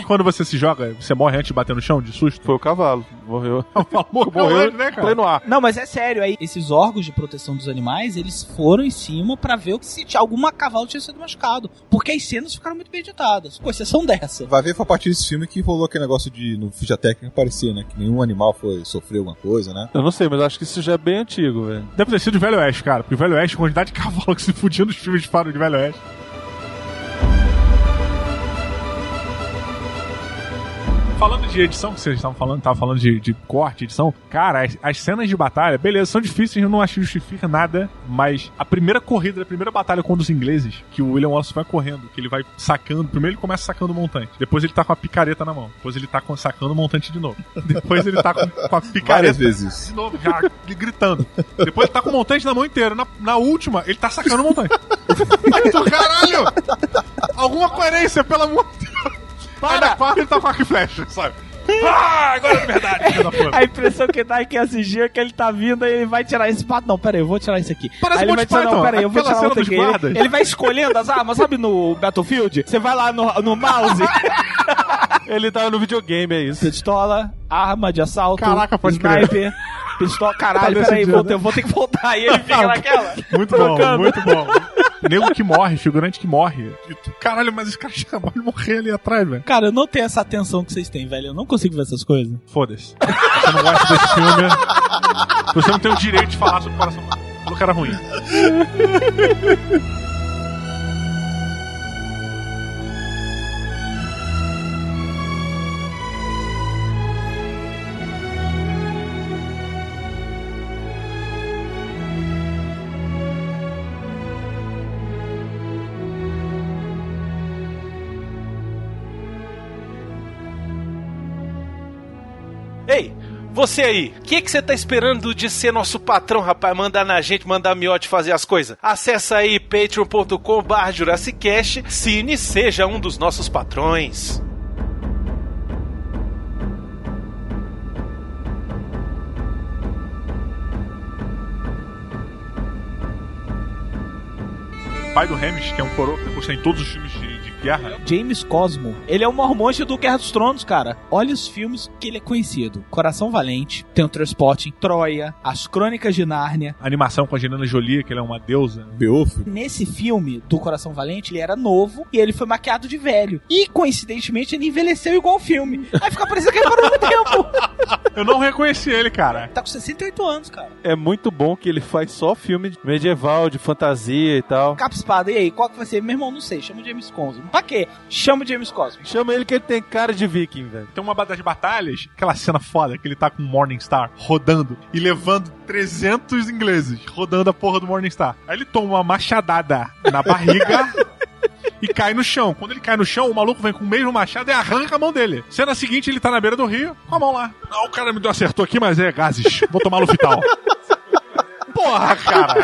Quando você se joga, você morre antes de bater no chão de susto? Foi o cavalo, morreu. (laughs) Morreu, Morreu, né, cara? pleno ar. Não, mas é sério, aí esses órgãos de proteção dos animais, eles foram em cima pra ver se tinha alguma cavalo tinha sido machucado. Porque as cenas ficaram muito bem editadas. Com exceção dessa. Vai ver foi a partir desse filme que rolou aquele negócio de no ficha técnica aparecer, né? Que nenhum animal foi sofrer alguma coisa, né? Eu não sei, mas acho que isso já é bem antigo, velho. Deve ter sido o Velho Oeste, cara. Porque o Velho Oeste, a quantidade de cavalo que se fudia nos filmes de faro de Velho Oeste. Falando de edição, que vocês estavam falando, tava falando de, de corte, edição, cara, as, as cenas de batalha, beleza, são difíceis, eu não acho que justifica nada, mas a primeira corrida, a primeira batalha contra os ingleses, que o William Wallace vai correndo, que ele vai sacando, primeiro ele começa sacando o montante, depois ele tá com a picareta na mão, depois ele tá com, sacando o montante de novo, (laughs) depois ele tá com, com a picareta Várias vezes. de novo, já gritando, depois ele tá com o montante na mão inteira, na, na última, ele tá sacando o montante. (laughs) Caralho! Alguma coerência, pelo amor de Deus! Aí na quarta ele tá com arco e flecha, sabe? (laughs) Ah, agora é verdade. (laughs) A impressão que dá é que assistir é que ele tá vindo e ele vai tirar esse pato. Não, pera aí, eu vou tirar isso aqui. Parece aí ele vai tirar, não, pera aí, eu vou tirar dos aqui. Ele, ele vai escolhendo as armas, sabe no Battlefield? Você vai lá no, no mouse, (laughs) Ele tava no videogame, é isso. pistola, arma de assalto, Caraca, pode crer. Pistola. Caralho, Tá peraí, né? eu vou ter que voltar. E ele fica naquela. Muito bom, muito bom. Nego que morre, figurante que morre. Caralho, mas esse cara acabou de morrer ali atrás, velho. Cara, eu não tenho essa atenção que vocês têm, velho. Eu não consigo ver essas coisas. Foda-se. Você não gosta desse filme. Você não tem o direito de falar sobre o coração. O cara ruim. Você aí, o que que você tá esperando de ser nosso patrão, rapaz? Mandar na gente, mandar a miote fazer as coisas. Acesse aí patreon.com barra Jurassicast, Cine seja um dos nossos patrões. pai do Hamish, que é um coroa que depois tem todos os filmes de guerra. James Cosmo. Ele é o mormonte do Guerra dos Tronos, cara. Olha os filmes que ele é conhecido. Coração Valente, tem o Transporte, Troia, As Crônicas de Nárnia. A animação com a Angelina Jolie, que ela é uma deusa. Beowulf. Nesse filme do Coração Valente, ele era novo e ele foi maquiado de velho. E, coincidentemente, ele envelheceu igual o filme. Aí fica parecendo que ele parou no tempo. (laughs) Eu não reconheci ele, cara. Tá com 68 anos, cara. É muito bom que ele faz só filme medieval, de fantasia e tal. Capa espada, e aí, qual que vai ser? Meu irmão, não sei, chama o James Cosmo. Pra quê? Chama o James Cosmo. Chama ele que ele tem cara de viking, velho. Tem uma das batalhas, aquela cena foda, que ele tá com o Morningstar rodando e levando 300 ingleses, rodando a porra do Morningstar. Aí ele toma uma machadada na barriga e cai no chão. Quando ele cai no chão, o maluco vem com o mesmo machado e arranca a mão dele. Cena seguinte, ele tá na beira do rio, com a mão lá. Não, o cara me deu acertou aqui, mas é gases. Vou tomar no vital. (laughs) Porra, cara.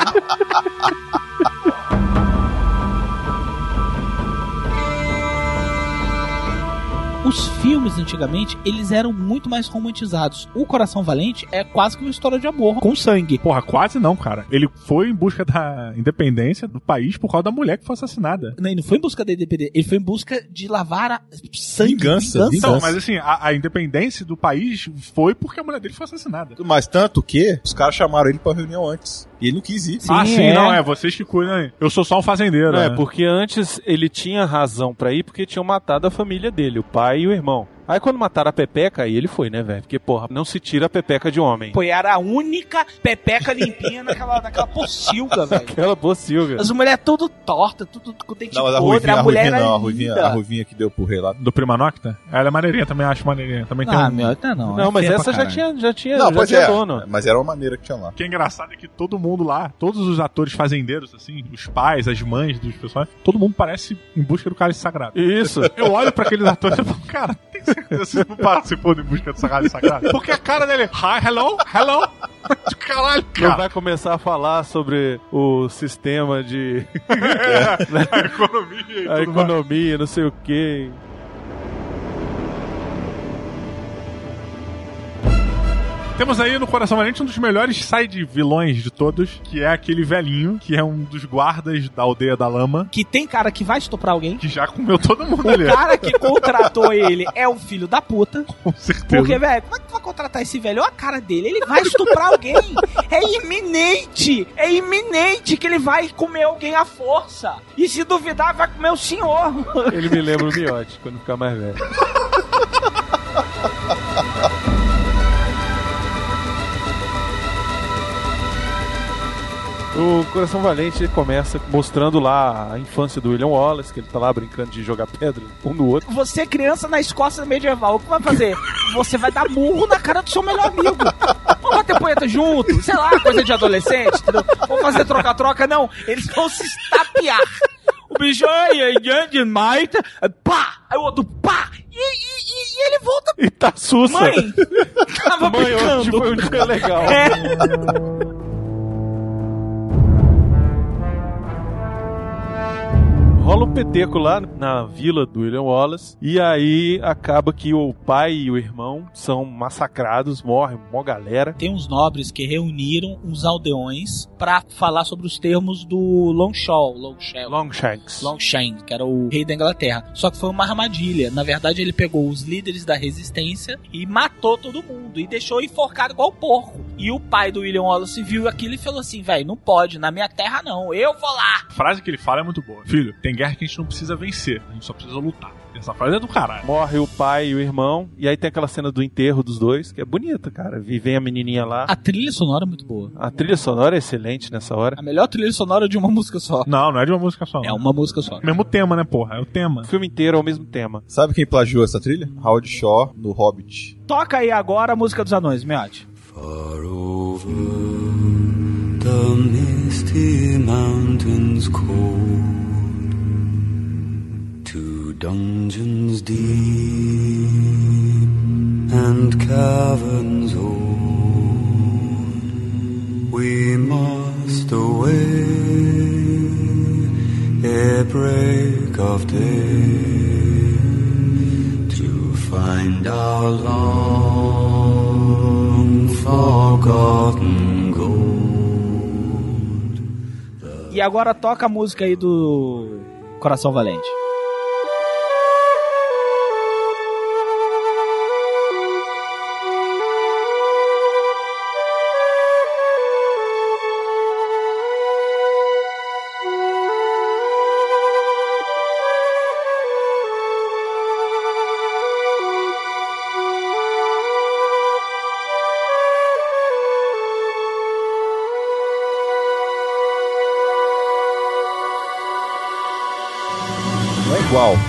Os filmes, antigamente, eles eram muito mais romantizados. O Coração Valente é quase que uma história de amor, com sangue. Porra, quase não, cara. Ele foi em busca da independência do país por causa da mulher que foi assassinada. Não, ele não foi em busca da independência, ele foi em busca de lavar a sangue. Vingança, vingança. Não, mas assim, a, a independência do país foi porque a mulher dele foi assassinada. Mas tanto que os caras chamaram ele pra reunião antes. E ele não quis ir. ah, sim, é. não, é, vocês que cuidam aí. Eu sou só um fazendeiro. É, né? porque antes ele tinha razão pra ir porque tinham matado a família dele, o pai e o irmão. Aí quando mataram a Pepeca, aí ele foi, né, velho? Porque, porra, não se tira a Pepeca de homem. Pô, era a única pepeca limpinha naquela, naquela pocilga, velho. Aquela pocilga. As mulheres tudo torta, tudo com dente Não, mas a podre, Ruivinha, a a mulher Ruivinha era não, a Ruivinha, a Ruivinha que deu pro rei lá. Do Prima Nocta? Ela é maneirinha, também acho maneirinha. Também tem Ah, um... meu, não, não. Não, é mas essa já tinha, já tinha, Não, já tinha é. dono. Mas era uma maneira que tinha lá. O que é engraçado é que todo mundo lá, todos os atores fazendeiros, assim, os pais, as mães dos pessoal, todo mundo parece em busca do cálice sagrado. Isso. Eu olho pra aqueles atores e falo, cara, tem você (laughs) não participou de busca do cálice sagrado? Porque a cara dele é, hi, hello, hello. (laughs) Caralho, Não cara. vai começar a falar sobre o sistema de (laughs) a economia e a tudo mais. economia, não sei o quê. Temos aí no Coração Valente um dos melhores side vilões de todos, que é aquele velhinho, que é um dos guardas da aldeia da lama, Que tem cara que vai estuprar alguém. que já comeu todo mundo O ali. cara que contratou ele é um filho da puta. (laughs) Com certeza. Porque, velho, como é que tu vai contratar esse velho? Olha a cara dele, ele vai estuprar alguém. É iminente, é iminente que ele vai comer alguém à força. E se duvidar, vai comer o senhor. Ele me lembra o Miote quando ficar mais velho. (laughs) O Coração Valente começa mostrando lá a infância do William Wallace, que ele tá lá brincando de jogar pedra um no outro. Você, criança na Escócia medieval, o que vai fazer? Você vai dar murro na cara do seu melhor amigo. Vamos bater poeta junto, sei lá, coisa de adolescente, entendeu? Vamos fazer troca-troca, não. Eles vão se estapear. O bicho, ai, ai, demais, pá! Aí o outro, pá! E, e- e- ele volta, E tá sussa. mãe! Tava Mãe, hoje brincando. foi um dia legal. É. Rola um peteco lá na vila do William Wallace. E aí acaba que o pai e o irmão são massacrados, morrem uma galera. Tem uns nobres que reuniram uns aldeões pra falar sobre os termos do Longshaw, Longshaw. Longshanks. Longshanks, que era o rei da Inglaterra. Só que foi uma armadilha. Na verdade, ele pegou os líderes da resistência e matou todo mundo. E deixou enforcado igual porco. E o pai do William Wallace viu aquilo e falou assim: velho, não pode, na minha terra não, eu vou lá. A frase que ele fala é muito boa. Filho, tem guerra que a gente não precisa vencer, a gente só precisa lutar. Essa frase é do caralho. Morre o pai e o irmão. E aí tem aquela cena do enterro dos dois, que é bonita, cara. E vem a menininha lá. A trilha sonora é muito boa. A trilha sonora é excelente nessa hora. A melhor trilha sonora de uma música só. Não, não é de uma música só. É uma música só. Mesmo tema, né, porra? É o tema. O filme inteiro é o mesmo tema. Sabe quem plagiou essa trilha? Howard Shaw no Hobbit. Toca aí agora a música dos anões, Miotti. Far over the misty mountains cold, to dungeons deep and caverns old. We must away ere break of day to find our long forgotten gold. E agora toca a música aí do Coração Valente.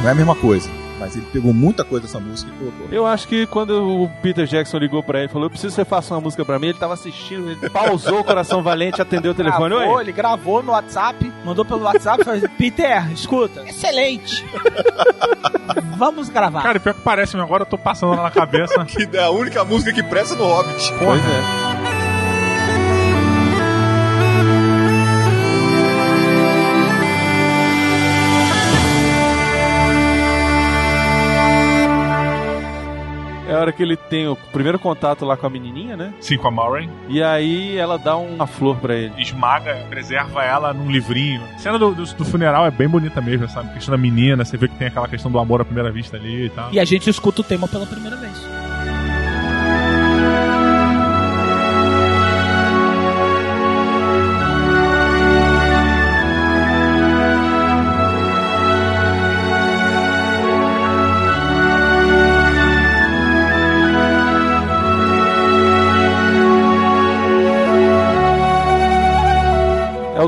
Não é a mesma coisa. Mas ele pegou muita coisa dessa música e colocou. Eu acho que quando o Peter Jackson ligou pra ele e falou: Eu preciso que você faça uma música pra mim, ele tava assistindo, ele pausou o coração valente, atendeu o telefone. Gravou, Oi? ele gravou no WhatsApp, mandou pelo WhatsApp e falou: Peter, escuta, excelente. Vamos gravar. Cara, pior que parece, agora eu tô passando lá na cabeça. (laughs) Que é a única música que presta no Hobbit. Pois é. Hora que ele tem o primeiro contato lá com a menininha, né? Sim, com a Maureen. E aí ela dá uma flor pra ele. Esmaga, preserva ela num livrinho. A cena do, do, do funeral é bem bonita mesmo, sabe? A questão da menina, você vê que tem aquela questão do amor à primeira vista ali e tal. E a gente escuta o tema pela primeira vez.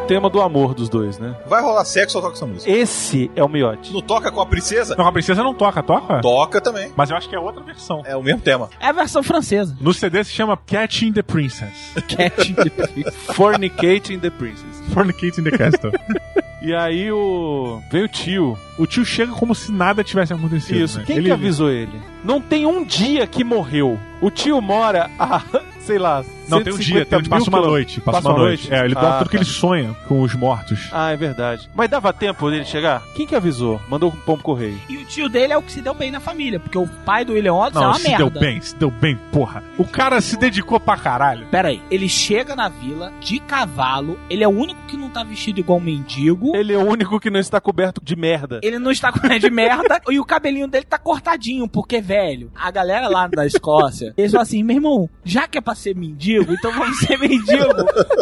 Tema do amor dos dois, né? Vai rolar sexo ou toca essa música? Esse é o miote. Não toca com a princesa? Não, a princesa não toca, toca? Toca também. Mas eu acho que é outra versão. É o mesmo tema. É a versão francesa. No CD se chama Catching the Princess. (laughs) Catching the Princess. Fornicating the Princess. Fornicating the Castle. (laughs) E aí o. Vem o tio. o tio chega como se nada tivesse acontecido. Isso. né? Quem Ele- que avisou ele? Não tem um dia que morreu. O tio mora a, (laughs) sei lá. Não, tem um 150 dia, tem passa uma noite. Passa, uma noite. É, ele conta Ah, tudo que tá. ele sonha com os mortos. Ah, é verdade. Mas dava tempo dele chegar? Quem que avisou? Mandou o pombo correio. E o tio dele é o que se deu bem na família, porque o pai do William Wallace é Não, uma se merda. deu bem, se deu bem, porra. O cara se dedicou pra caralho. Pera aí, ele chega na vila de cavalo, ele é o único que não tá vestido igual um mendigo. Ele é o único que não está coberto de merda. Ele não está (laughs) com pé de merda e o cabelinho dele tá cortadinho, porque, velho, a galera lá da Escócia, eles falam assim, meu irmão, já que é pra ser mendigo, então vamos ser mendigo,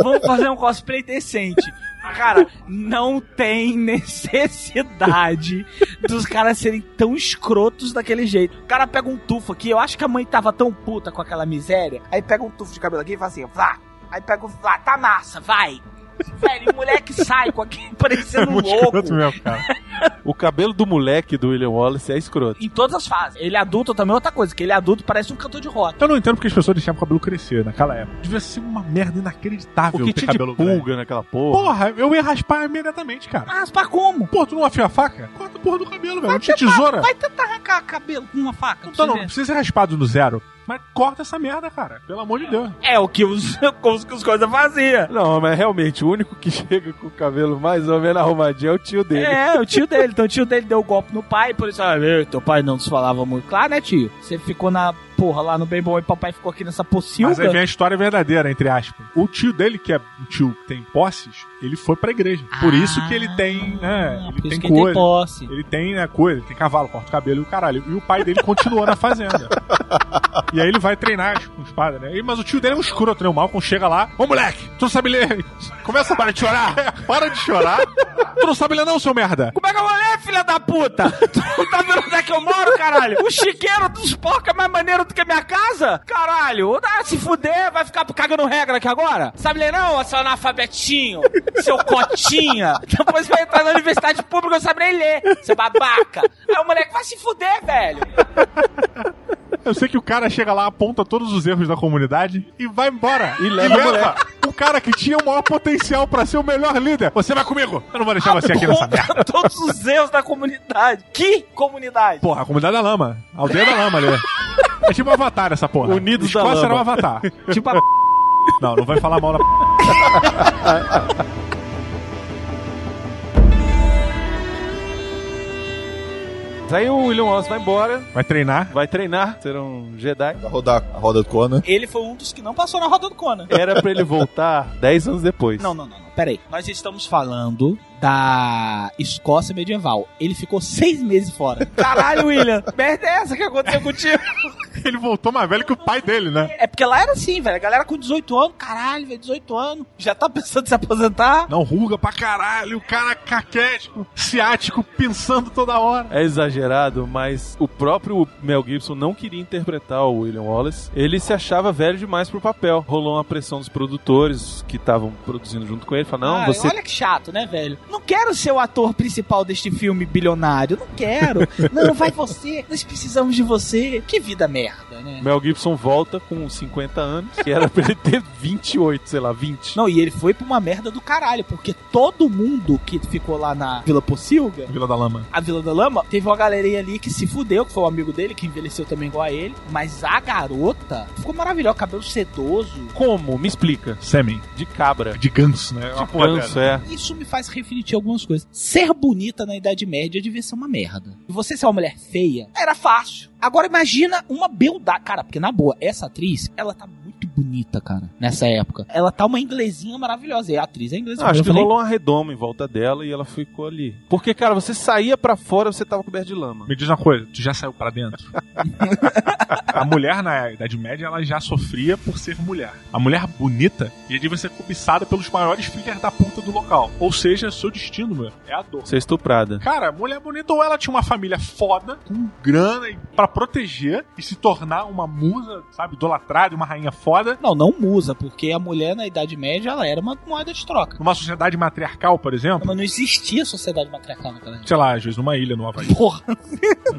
vamos fazer um cosplay decente. Cara, não tem necessidade dos caras serem tão escrotos daquele jeito. O cara pega um tufo aqui, eu acho que a mãe tava tão puta com aquela miséria, aí pega um tufo de cabelo aqui e fala assim, vá. Aí pega o, vá, tá massa, vai. Velho, o moleque sai com aquele parecendo um Muito louco. escroto mesmo, cara. (laughs) O cabelo do moleque do William Wallace é escroto. Em todas as fases. Ele adulto também é outra coisa, que ele adulto parece um cantor de rock. Eu não entendo porque as pessoas deixavam o cabelo crescer naquela época. Devia ser uma merda inacreditável O que ter tinha de cabelo pulga grande. naquela porra. Porra, eu ia raspar imediatamente, cara. Raspar como? Pô, tu não afia a faca? Corta a porra do cabelo, velho. Não tinha tesoura. Vai tentar arrancar cabelo com uma faca. Não, pra não, não precisa ser raspado no zero. Mas corta essa merda, cara. Pelo amor de Deus. É o que os, (laughs) os, que os coisas faziam. Não, mas realmente, o único que (laughs) chega com o cabelo mais ou menos arrumadinho é o tio dele. É, o tio dele. Então o tio dele deu o golpe no pai, por isso, ah, "Ei, teu pai não nos falava muito. Claro, né, tio? Você ficou na porra lá no bom e papai ficou aqui nessa pocilga. Mas aí vem a história verdadeira, entre aspas. O tio dele, que é um tio que tem posses, ele foi pra igreja. Por isso que ele tem, né? Ele Ah, tem que ele tem coisa. posse. Ele tem, né, coisa, ele tem cavalo, corta o cabelo e o caralho. E o pai dele continua na fazenda. E aí ele vai treinar com espada, né? E- mas o tio dele é um escroto, né? O Malcolm chega lá, ô moleque, tu não sabe ler. Começa a parar de chorar. para de chorar. tu não sabe ler não, seu merda. Como é que eu vou ler, filha da puta? tu não tá vendo onde é que eu moro, caralho? O chiqueiro dos porcos é mais maneiro do que a minha casa? Caralho, ah, se fuder, vai ficar cagando regra aqui agora? Sabe ler não, seu analfabetinho? (laughs) Seu cotinha? Depois vai entrar na universidade pública, não sabe nem ler, seu babaca. Aí o moleque vai se fuder, velho. (laughs) Eu sei que o cara chega lá, aponta todos os erros da comunidade e vai embora. E leva o moleque. o cara que tinha o maior potencial pra ser o melhor líder. Você vai comigo. Eu não vou deixar você aqui nessa merda. Todos os erros da comunidade. Que comunidade? Porra, a comunidade da lama. A aldeia da lama ali. É tipo Avatar essa porra. Unidos da Escócia era um lama. Avatar. (laughs) Tipo a Não, não vai falar mal da (laughs) Aí o William Wallace vai embora, Vai treinar. vai treinar, ser um Jedi. Vai rodar a roda do Conan. Ele foi um dos que não passou na roda do Conan. Era pra ele voltar (laughs) 10 anos depois. Não, não, não, não. Peraí. Nós estamos falando da Escócia medieval. Ele ficou seis meses fora. Caralho, William. Merda é essa que aconteceu contigo? (laughs) (laughs) Ele voltou mais velho que o pai dele, né? É porque lá era assim, velho. A galera com 18 anos, caralho, velho, 18 anos. Já tá pensando em se aposentar. Não ruga pra caralho, o cara caquético, ciático, pensando toda hora. É exagerado, mas o próprio Mel Gibson não queria interpretar o William Wallace. Ele se achava velho demais pro papel. Rolou uma pressão dos produtores que estavam produzindo junto com ele. Falaram, não, Ah, você Olha que chato, né, velho? Não quero ser o ator principal deste filme bilionário. Não quero. Não, vai você. Nós precisamos de você. Que vida merda, né? Mel Gibson volta com 50 anos, que era pra ele ter 28, sei lá, 20. Não, e ele foi pra uma merda do caralho, porque todo mundo que ficou lá na Vila Pocilga, Vila da Lama. a Vila da Lama, teve uma galerinha ali que se fudeu, que foi um amigo dele, que envelheceu também igual a ele, mas a garota ficou maravilhosa, cabelo sedoso. Como? Me explica. Sêmen. De cabra. De ganso, né? De ganso, é. Isso me faz refletir algumas coisas. Ser bonita na Idade Média devia ser uma merda. E você ser uma mulher feia era fácil. Agora imagina uma beldade. Cara, porque na boa, essa atriz, ela tá muito bonita, cara, nessa época. Ela tá uma inglesinha maravilhosa. E a atriz é inglesa. Ah, acho que falei, rolou uma redoma em volta dela e ela ficou ali. Porque, cara, você saía pra fora, você tava coberto de lama. Me diz uma coisa, tu já saiu pra dentro? (laughs) a mulher na Idade Média, ela já sofria por ser mulher. A mulher bonita ia devia ser cobiçada pelos maiores filhos da puta do local. Ou seja, seu destino, meu, é a dor. Ser estuprada. Cara, mulher bonita ou ela tinha uma família foda, com grana pra proteger e se tornar uma musa, sabe, idolatrada, uma rainha foda. Não, não musa, porque a mulher na Idade Média, ela era uma moeda de troca. Numa sociedade matriarcal, por exemplo, Mas não existia sociedade matriarcal naquela época. sei lá, às vezes numa ilha no Havaí. Porra.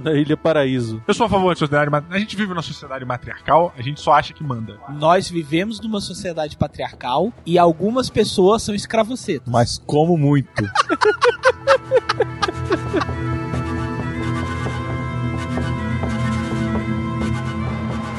Na Ilha Paraíso. Eu sou a favor da sociedade matriarcal. A gente vive numa sociedade matriarcal, a gente só acha que manda. Nós vivemos numa sociedade patriarcal e algumas pessoas são escravocetas. Mas como muito. (laughs)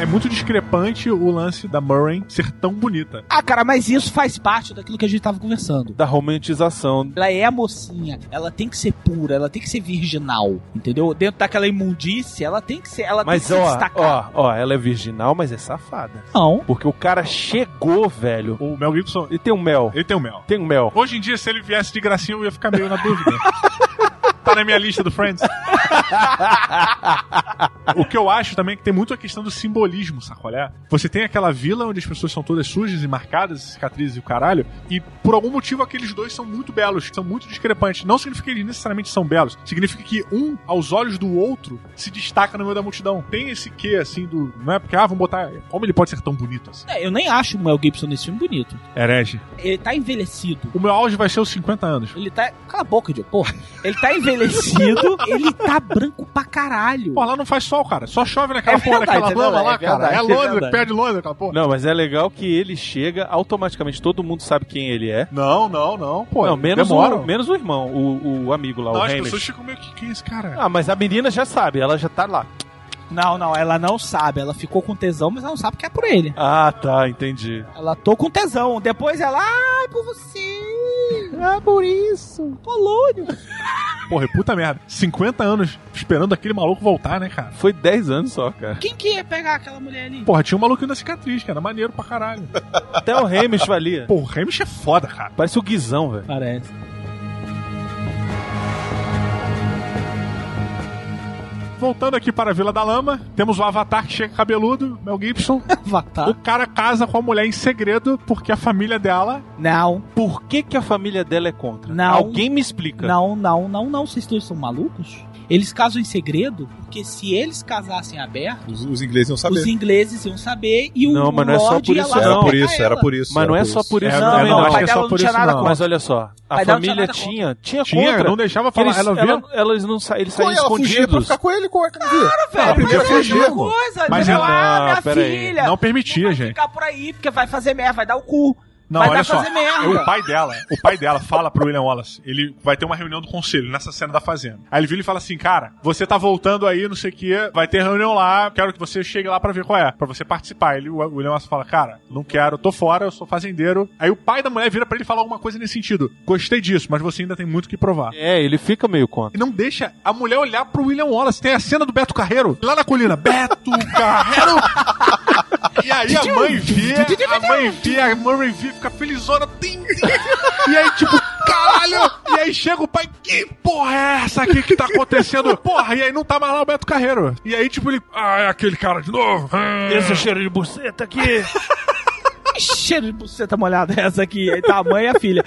É muito discrepante o lance da Murray ser tão bonita. Ah, cara, mas isso faz parte daquilo que a gente tava conversando. Da romantização. Ela é a mocinha, ela tem que ser pura, ela tem que ser virginal, entendeu? Dentro daquela imundície, ela tem que ser, ela Mas tem que se ó, destacar. ó, ó, ela é virginal, mas é safada. Não. Porque o cara chegou, velho. O Mel Gibson, E tem um mel. ele tem o mel. Tem um mel. Hoje em dia, se ele viesse de gracinha, eu ia ficar meio na dúvida. (laughs) tá na minha lista do Friends. (laughs) o que eu acho também é que tem muito a questão do simbolismo, sacolé? Você tem aquela vila onde as pessoas são todas sujas e marcadas, cicatrizes e o caralho, e por algum motivo aqueles dois são muito belos, são muito discrepantes. Não significa que eles necessariamente são belos, significa que um, aos olhos do outro, se destaca no meio da multidão. Tem esse quê, assim, do. Não é porque, ah, vamos botar. Como ele pode ser tão bonito assim? É, eu nem acho o Mel Gibson nesse filme bonito. Herege. Ele tá envelhecido. O meu auge vai ser os 50 anos. Ele tá. Cala a boca, idiota. Porra. Ele tá envelhecido, (laughs) ele tá branco pra caralho. Pô, lá não faz sol, cara. Só chove naquela É porra daquela é lama lá, cara. é É verdade, é Londres, verdade. perto de Londres, aquela porra. Não, mas é legal que ele chega, automaticamente todo mundo sabe quem ele é. Não, não, não. Pô, não, menos demora. o, menos o irmão, o, o amigo lá, Não, o as Hamish. pessoas ficam meio que quem é esse cara? Ah, mas a menina já sabe, ela já tá lá. Não, não, ela não sabe. Ela ficou com tesão, mas ela não sabe que é por ele. Ah, tá, entendi. Ela tô com tesão. Depois ela, ai, por você. Ah, por isso. Polônio. Porra, é puta merda. 50 anos esperando aquele maluco voltar, né, cara? Foi 10 anos só, cara. Quem que ia pegar aquela mulher ali? Porra, tinha um maluquinho da cicatriz, que era maneiro pra caralho. Até o Hamish valia. Pô, o Hamish é foda, cara. Parece o Guizão, velho. Parece. Voltando aqui para a Vila da Lama, temos o Avatar que chega cabeludo, Mel Gibson. (laughs) Avatar. O cara casa com a mulher em segredo porque a família dela. Não, Por que, que a família dela é contra? Não. Alguém me explica. não, não, não, não. Vocês dois são malucos? Eles casam em segredo porque se eles casassem aberto, Os, os ingleses iam saber. os ingleses iam saber e o Não, mas não é só por isso, Era não. por isso, era por isso. Mas não é só por isso É, Não, não, não. acho que é só não por tinha isso, nada não. Mas olha só, a não família tinha, tinha, contra. não deixava falar. eles, ela via. elas não eles saíam pra escondidos. ficar com ele, não via? Velho, mas é a fugir, coisa. Mas ela- ah, minha não, filha. Não permitia, gente. ficar por aí porque vai fazer merda, vai dar o cu. Não, Mas olha vai só. O pai dela, o pai dela fala pro William Wallace, ele vai ter uma reunião do conselho nessa cena da fazenda. Aí ele vira e fala assim, cara, você tá voltando aí, não sei o que, vai ter reunião lá, quero que você chegue lá pra ver qual é, pra você participar. Ele, o William Wallace fala, cara, não quero, tô fora, eu sou fazendeiro. Aí o pai da mulher vira pra ele falar alguma coisa nesse sentido. Gostei disso, mas você ainda tem muito que provar. É, ele fica meio contra. E não deixa a mulher olhar pro William Wallace. Tem a cena do Beto Carreiro, lá na colina. Beto Carreiro! (laughs) E aí a mãe vê, a mãe vê, a Murray vê, fica felizona. E aí, tipo, caralho! E aí chega o pai, que porra é essa aqui que tá acontecendo? Porra, e aí não tá mais lá o Beto Carreiro. E aí, tipo, ele, ah, é aquele cara de novo. Ah. Esse cheiro de buceta aqui. Cheiro de buceta molhada é essa aqui? Aí tá a mãe e a filha.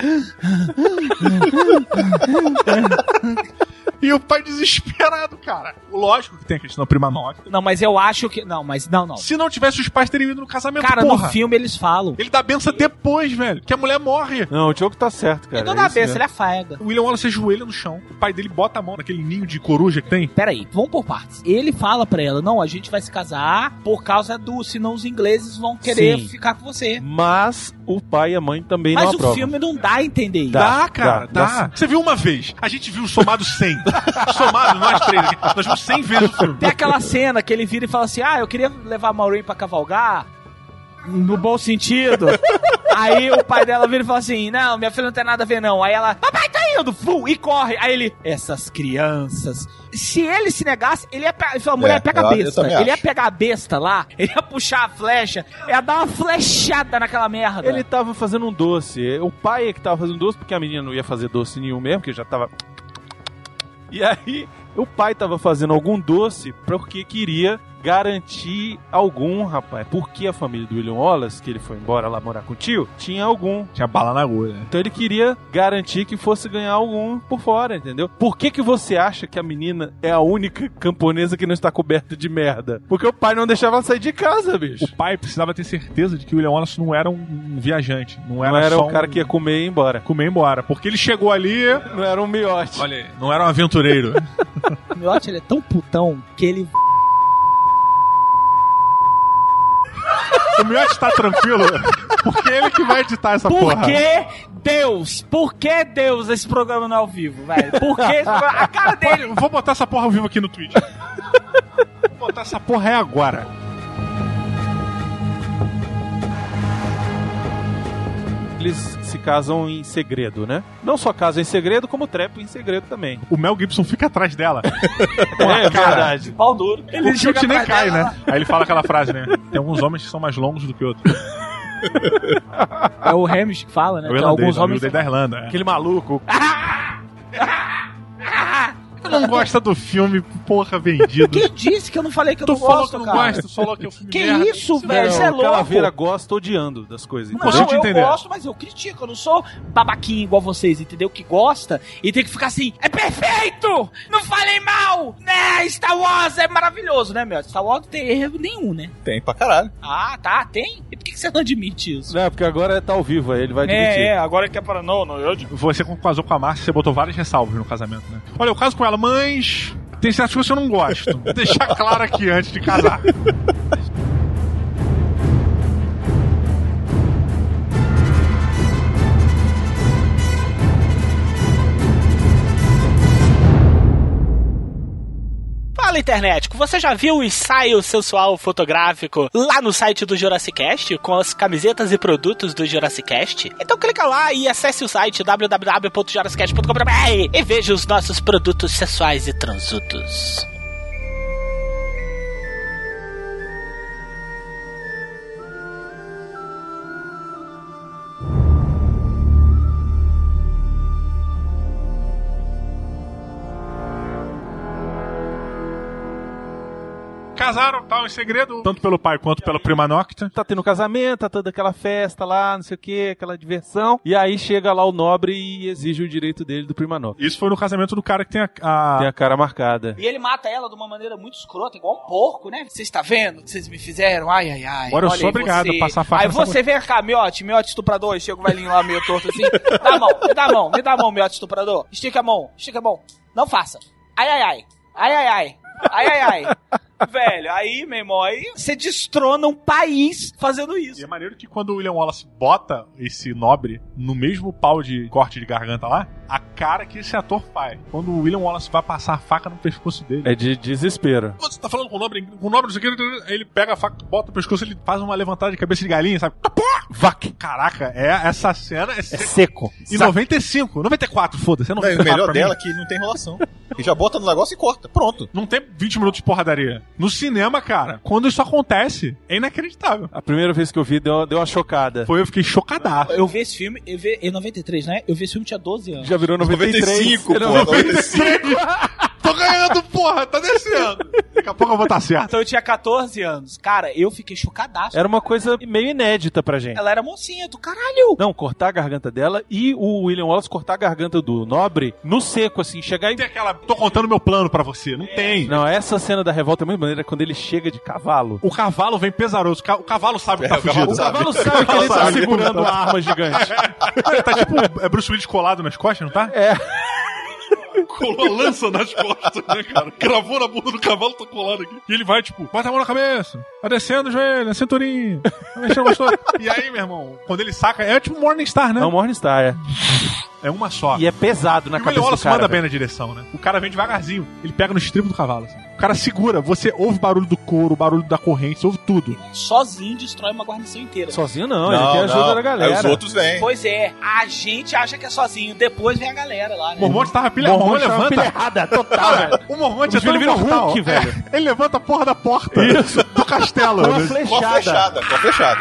E o pai desesperado, cara. Lógico que tem a questão da prima nota. Não, mas eu acho que. Não, mas não, não. Se não tivesse, os pais teriam ido no casamento, Cara, porra. no filme eles falam. Ele dá benção depois, velho. Que a mulher morre. Não, o Diogo tá certo, cara. Ele não é dá benção, mesmo. ele afaga. O William Wallace ajoelha no chão. O pai dele bota a mão naquele ninho de coruja que tem. Peraí, vamos por partes. Ele fala pra ela: não, a gente vai se casar por causa do. Senão os ingleses vão querer Sim. ficar com você. Mas o pai e a mãe também Mas não o aprovam. filme não dá a entender isso. Dá. Dá, cara, dá. dá. Você viu uma vez. A gente viu somado 100. (laughs) somado, nós três aqui. Nós vimos 100 vezes o filme. Tem aquela cena que ele vira e fala assim: Ah, eu queria levar a Maureen pra cavalgar. No bom sentido. (laughs) Aí o pai dela vira e fala assim: Não, minha filha não tem nada a ver, não. Aí ela, papai tá indo, fum, e corre. Aí ele, essas crianças. Se ele se negasse, ele ia pegar. Ele falou, mulher, É, pega a eu- eu besta. Ele ia pegar a besta lá, ele ia puxar a flecha, ia dar uma flechada naquela merda. Ele tava fazendo um doce. O pai é que tava fazendo doce, porque a menina não ia fazer doce nenhum mesmo, porque já tava. E aí, o pai tava fazendo algum doce porque queria garantir algum, rapaz. Porque a família do William Wallace, que ele foi embora lá morar com o tio, tinha algum. Tinha bala na agulha. Então ele queria garantir que fosse ganhar algum por fora, entendeu? Por que que você acha que a menina é a única camponesa que não está coberta de merda? Porque o pai não deixava ela sair de casa, bicho. O pai precisava ter certeza de que o William Wallace não era um viajante. Não era, Não era só o cara um- que ia comer e ir embora. comer embora. Porque ele chegou ali. Não era um miote. Olha aí, não era um aventureiro. (laughs) O Miotti, ele é tão putão que ele. O Miotti tá tranquilo. Porque ele que vai editar essa Por porra. que Deus? Por que Deus esse programa não é ao vivo, velho? Por que A cara dele. Vou botar essa porra ao vivo aqui no Twitch. vou botar essa porra é agora. Eles se casam em segredo, né? Não só casam em segredo, como trepam em segredo também. O Mel Gibson fica atrás dela. (laughs) É verdade. Pau duro. Ele o chute nem cai, dela, né? Aí ele fala aquela frase, né? Tem alguns homens que são mais longos do que outros. É o Hamish que fala, né? É o Que irlandês, alguns é o homens. da Irlanda. é. Aquele maluco. (laughs) Tu não gosta do filme, porra, vendido. Quem disse que eu não falei que eu Tu não falou gosto, que não cara? gosta, tu falou que é o filme Que merda. isso, velho? Isso é o louco. Calaveira gosta odiando das coisas. Não, entendeu? consigo te eu entender. gosto, mas eu critico. Eu não sou babaquinho igual vocês, entendeu? Que gosta e tem que ficar assim, é perfeito! Não falei mal! Né? Star Wars é maravilhoso, né, meu? Star Wars não tem erro nenhum, né? Tem pra caralho. Ah, tá, tem? E por que que você não admite isso? Não, é porque agora tá ao vivo, aí ele vai admitir. É, é, agora que é para... Não, não, eu. Você casou com a Márcia, você botou várias ressalvas no casamento, né? Olha, eu caso com ela, mas tem certas coisas que eu não gosto. Vou deixar claro aqui antes de casar. (laughs) Fala, internet, você já viu o ensaio sensual fotográfico lá no site do Jurassic Cast, com as camisetas e produtos do Jurassic Cast? Então clica lá e acesse o site www.jurassicast.com.br e veja os nossos produtos sensuais e transudos. Casaram, tal, em segredo, tanto pelo pai quanto pela prima Nocta. Tá tendo casamento, tá toda aquela festa lá, não sei o que, aquela diversão. E aí chega lá o nobre e exige o direito dele do prima nova. Isso foi no casamento do cara que tem a. a- Tem a cara marcada. E ele mata ela de uma maneira muito escrota, igual um porco, né? Você está vendo o que vocês me fizeram? Ai, ai, ai. Agora eu sou obrigado você. a passar a faca Aí você vem cá, miote, miote estuprador. E chega o velhinho lá meio torto assim. Dá a mão, me dá a mão, me dá a mão, miote estuprador. Estica a mão, estica a mão. Não faça. Ai, ai, ai. Ai, ai, ai. Ai, ai, ai. Velho, aí, meu irmão, aí você destrona um país fazendo E isso. é maneiro que quando o William Wallace bota esse nobre no mesmo pau de corte de garganta lá, a cara que esse ator faz. Quando o William Wallace vai passar a faca no pescoço dele. É de desespero. Quando você tá falando com o nobre, com o nobre, não sei o que, ele pega a faca, bota no pescoço, ele faz uma levantada de cabeça de galinha, sabe? Vac! Caraca, é, essa cena é, É seco. seco. Em 95, 94, foda-se. é Não, 94 o melhor mim. dela é que não tem enrolação. E já bota no negócio e corta. Pronto. Não tem 20 minutos de porradaria. No cinema, cara, quando isso acontece, é inacreditável. A primeira vez que eu vi deu, deu uma chocada. Foi, eu fiquei chocadaço. Eu vi esse filme, eu vi, em 93, né? Eu vi esse filme tinha 12 anos. Já virou 93. 95, Era pô. 95. Tô ganhando, porra, tá descendo. Daqui a pouco eu vou estar certo. Então eu tinha 14 anos. Cara, eu fiquei chocadaço. Era uma coisa meio inédita pra gente. Ela era mocinha do caralho. Não, cortar a garganta dela e o William Wallace cortar a garganta do nobre no seco, assim, chegar e. Tem aquela, tô contando meu plano pra você. Não tem. Não, essa cena da revolta é muito maneira quando ele chega de cavalo. O cavalo vem pesaroso. O ca- O cavalo sabe que É, tá o cavalo fugido. O cavalo sabe que ele tá sabe. segurando a arma gigante. (laughs) tá tipo é Bruce Willis colado nas costas, não tá? É. Colou a lança nas costas, né, cara? Cravou na bunda do cavalo, tá colado aqui. E ele vai, tipo, bota a mão na cabeça, vai descendo o joelho, a cinturinha, mexendo gostoso. (laughs) E aí, meu irmão, quando ele saca, é tipo Morningstar, né? É o Morningstar, é. É uma só. E é pesado na E o cabeça William do Wallace cara. manda bem na direção, né? O cara vem devagarzinho, ele pega no estribo do cavalo, assim. O cara segura, você ouve o barulho do couro, o barulho da corrente, você ouve tudo. Sozinho destrói uma guarnição inteira. Sozinho não, ele tem a ajuda da galera. Aí os outros vêm. Pois é, a gente acha que é sozinho, depois vem a galera lá, né? O Mormonte tava pilha, o Mormonte levanta. pilha errada, total, velho. O Mormonte O é filho vira. Hulk, velho. Ele levanta a porra da porta do castelo. Com uma né? Com a flechada. flechada, com a flechada.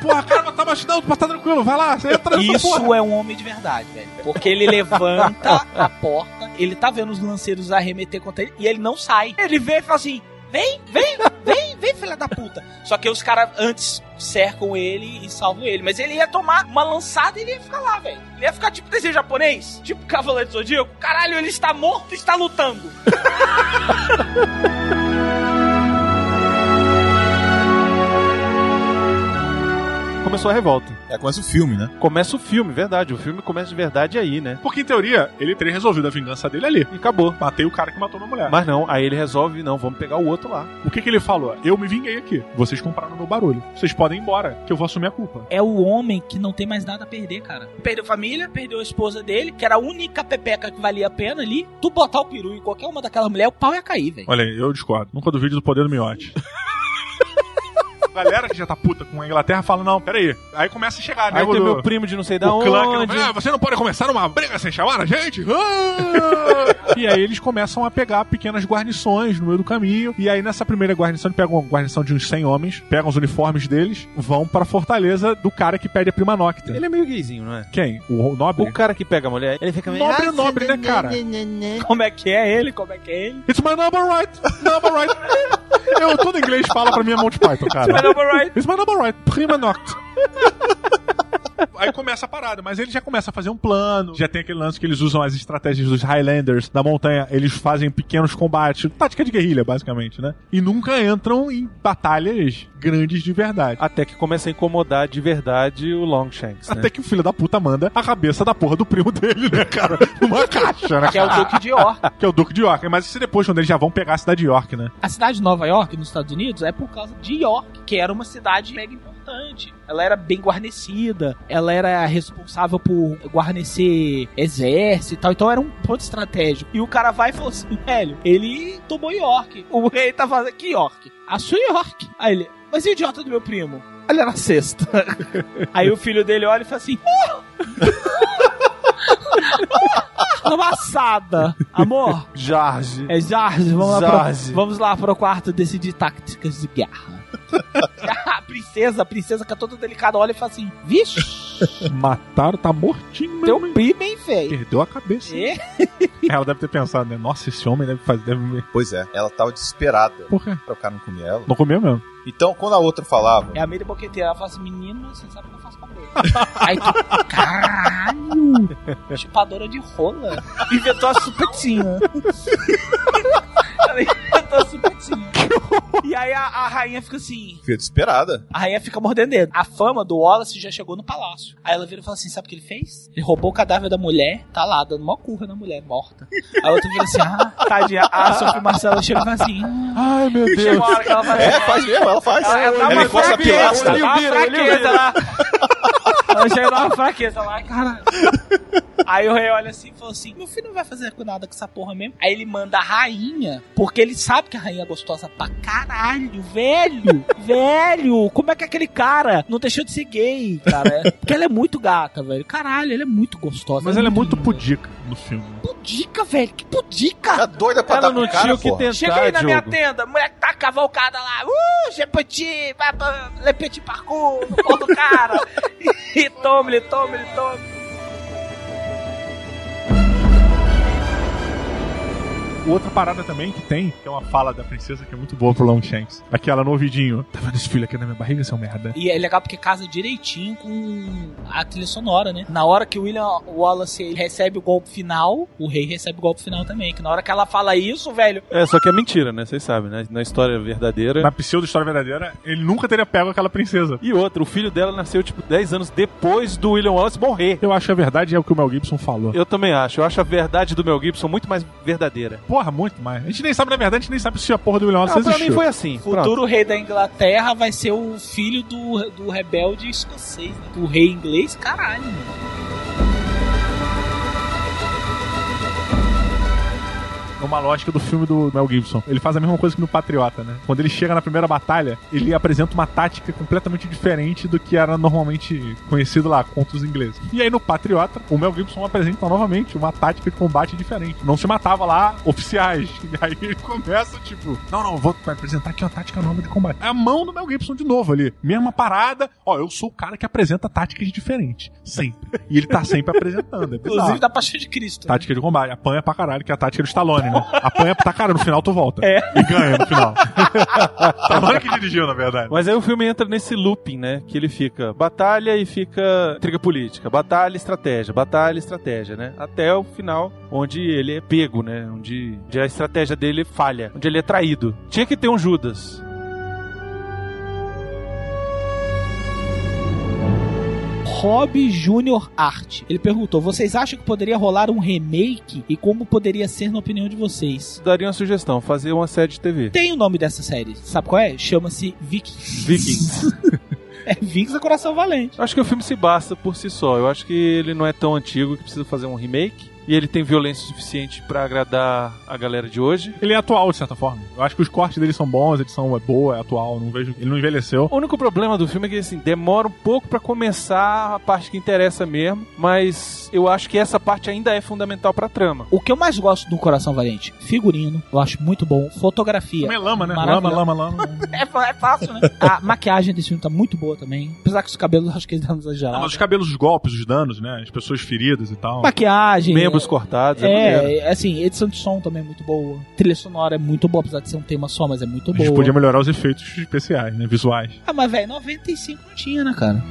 Porra, cara, tá baixo, não, tá tranquilo, vai lá, você entra nessa porra. Isso é um homem de verdade, velho. Porque ele levanta a porta, ele tá vendo os lanceiros arremeter contra ele e ele não sai. Ele vê e fala assim: vem, vem, vem, vem, filha da puta. Só que os caras antes cercam ele e salvam ele. Mas ele ia tomar uma lançada e ele ia ficar lá, velho. Ele ia ficar tipo desenho japonês, tipo Cavaleiro do Zodíaco. Caralho, ele está morto e está lutando. (laughs) Começou a revolta. É, começa o filme, né? Começa o filme, verdade. O filme começa de verdade aí, né? Porque, em teoria, ele teria resolvido a vingança dele ali. E acabou. Matei o cara que matou minha mulher. Mas não, aí ele resolve, não, vamos pegar o outro lá. O que que ele falou? Eu me vinguei aqui. Vocês compraram meu barulho. Vocês podem ir embora, que eu vou assumir a culpa. É o homem que não tem mais nada a perder, cara. Perdeu família, perdeu a esposa dele, que era a única pepeca que valia a pena ali. Tu botar o peru em qualquer uma daquelas mulheres, o pau ia cair, velho. Olha aí, eu discordo. Nunca duvide do poder do miote. (laughs) A galera que já tá puta com a Inglaterra fala, não, peraí. Aí começa a chegar, né? Aí tem meu primo de não sei da o clã que onde. não, ah, você não pode começar uma briga sem chamar a gente? Ah! (laughs) e aí eles começam a pegar pequenas guarnições no meio do caminho. E aí nessa primeira guarnição, eles pegam uma guarnição de uns 100 homens, pegam os uniformes deles, vão pra fortaleza do cara que pede a prima nocta. Ele é meio gayzinho, não é? Quem? O nobre? O cara que pega a mulher, ele fica meio... Nobre é nobre, né, cara? (laughs) Como é que é ele? Como é que é ele? It's my number right! Number right! Eu, todo inglês fala pra mim é Monty Python, cara. My number right. It's my number right. Prima noct. (laughs) Aí começa a parada, mas ele já começa a fazer um plano. Já tem aquele lance que eles usam as estratégias dos Highlanders da montanha. Eles fazem pequenos combates, tática de guerrilha, basicamente, né? E nunca entram em batalhas grandes de verdade. Até que começa a incomodar de verdade o Longshanks, né? Até que o filho da puta manda a cabeça da porra do primo dele, né, cara? Numa caixa, né? Que é o Duque de York. (laughs) Que é o Duque de York. Mas isso depois, quando eles já vão pegar a cidade de York, né? A cidade de Nova York, nos Estados Unidos, é por causa de York, que era uma cidade mega importante. Ela era bem guarnecida, ela era responsável por guarnecer exército e tal, então era um ponto estratégico. E o cara vai e falou assim, velho, ele tomou York. O rei tá fazendo que York? A sua York. Aí ele, mas e o idiota do meu primo? Ele era sexta. (laughs) Aí o filho dele olha e fala assim, "Oh!" (laughs) Uma assada. Amor, Jorge. é Jorge, vamos lá, Jorge. Pro, vamos lá pro quarto decidir táticas de guerra. (laughs) a princesa, a princesa que é toda delicada, olha e fala assim: Vixe, (laughs) Mataram, tá mortinho, teu mesmo. primo, hein, velho? Perdeu a cabeça. É? Ela deve ter pensado, né? Nossa, esse homem deve fazer. Deve... Pois é, ela tava desesperada Por quê? pra o cara não comer ela. Não comeu mesmo. Então, quando a outra falava, É a meia boqueteira. Ela fala assim: Menino, você sabe que eu faço papel. (laughs) Aí tu, caralho, chupadora de rola. Inventou a supetinha. Ela supetinha. (laughs) E aí a, a rainha fica assim. Fica desesperada. A rainha fica mordendo dedo. A fama do Wallace já chegou no palácio. Aí ela vira e fala assim: sabe o que ele fez? Ele roubou o cadáver da mulher, tá lá, dando uma curra na mulher, morta. Aí a outra vira assim: ah, tadinha. A Sophie Marcela chega e fala assim: Ai, meu Chega Deus. uma hora que ela faz É, faz mesmo, ela faz. Ela, ela dá Ela uma encosta a pilastra. fraqueza vira. lá. Ela chega a dar uma fraqueza lá, caralho. Aí o rei olha assim e falou assim: Meu filho não vai fazer nada com essa porra mesmo. Aí ele manda a rainha, porque ele sabe que a rainha é gostosa pra caralho, velho. velho, como é que aquele cara não deixou de ser gay, cara? Porque ela é muito gata, velho. Caralho, ela é muito gostosa. Mas ela é muito linda. pudica no filme. pudica, velho. Que pudica. Tá doida pra Ela dar não pro cara, tinha o que tentar, Chega aí na minha Diogo. tenda, mulher que tá cavalcada lá, uh, je petit, ba- ba- le petit parcours, no pau do cara. (laughs) e tome-lhe, tome-lhe, tome. Outra parada também que tem, que é uma fala da princesa que é muito boa pro Long Shanks. Aquela no ouvidinho. Tá vendo esse filho aqui na minha barriga, seu merda? E é legal porque casa direitinho com a trilha sonora, né? Na hora que o William Wallace ele recebe o golpe final, o rei recebe o golpe final também. Que na hora que ela fala isso, velho, É, só que é mentira, né? Vocês sabem, né? Na história verdadeira. Na pseudo história verdadeira, ele nunca teria pego aquela princesa. E outra, o filho dela nasceu, tipo, 10 anos depois do William Wallace morrer. Eu acho que a verdade é o que o Mel Gibson falou. Eu também acho. Eu acho a verdade do Mel Gibson muito mais verdadeira. Porra, muito mais. A gente nem sabe, na verdade, a gente nem sabe se a porra do William Wallace Não, pra existiu. mim foi assim. o futuro rei da Inglaterra vai ser o filho do, do rebelde escocês, né? O rei inglês, caralho, mano. É uma lógica do filme do Mel Gibson. Ele faz a mesma coisa que no Patriota, né? Quando ele chega na primeira batalha, ele apresenta uma tática completamente diferente do que era normalmente conhecido lá contra os ingleses. E aí no Patriota, o Mel Gibson apresenta novamente uma tática de combate diferente. Não se matava lá oficiais. (laughs) E aí ele começa, tipo, não, não, vou apresentar aqui uma tática nova de combate. É a mão do Mel Gibson de novo ali. Mesma parada. Ó, eu sou o cara que apresenta táticas diferentes. Sempre. E ele tá sempre apresentando. É. Inclusive da Paixão de Cristo. né? Tática de combate. Apanha pra caralho, que é a tática do Stallone, né? Apanha pra caralho, no final tu volta. É. E ganha no final. (laughs) Stallone que dirigiu, na verdade. Mas aí o filme entra nesse looping, né? Que ele fica batalha e fica intriga política, batalha, estratégia, batalha, estratégia, né? Até o final, onde ele é pego, né? Onde, onde a estratégia dele falha, onde ele é traído. Tinha que ter um Judas. Rob Jr. Art. Ele perguntou: vocês acham que poderia rolar um remake e como poderia ser na opinião de vocês? Daria uma sugestão, fazer uma série de TV. Tem o nome dessa série, sabe qual é? Chama-se Vikings. Vikings. (laughs) é Vikings é Coração Valente. Acho que o filme se basta por si só. Eu acho que ele não é tão antigo que precisa fazer um remake. E ele tem violência suficiente pra agradar a galera de hoje. Ele é atual, de certa forma. Eu acho que os cortes dele são bons, a edição é boa, é atual. Não vejo... Ele não envelheceu. O único problema do filme é que assim, demora um pouco pra começar a parte que interessa mesmo, mas eu acho que essa parte ainda é fundamental pra trama. O que eu mais gosto do Coração Valente? Figurino, eu acho muito bom. Fotografia. Também é lama, né? Lama, lama, lama. (laughs) É, é fácil, né? A maquiagem desse filme tá muito boa também. Apesar que os cabelos, eu (laughs) acho que eles dão Ah, exagerados. mas os cabelos, os golpes, os danos, né? As pessoas feridas e tal. Maquiagem. Membros cortados, é. É, assim, edição de som também é muito boa. Trilha sonora é muito boa, apesar de ser um tema só, mas é muito A gente boa. podia melhorar os efeitos especiais, né? Visuais. Ah, mas velho, 95 não tinha, né, cara?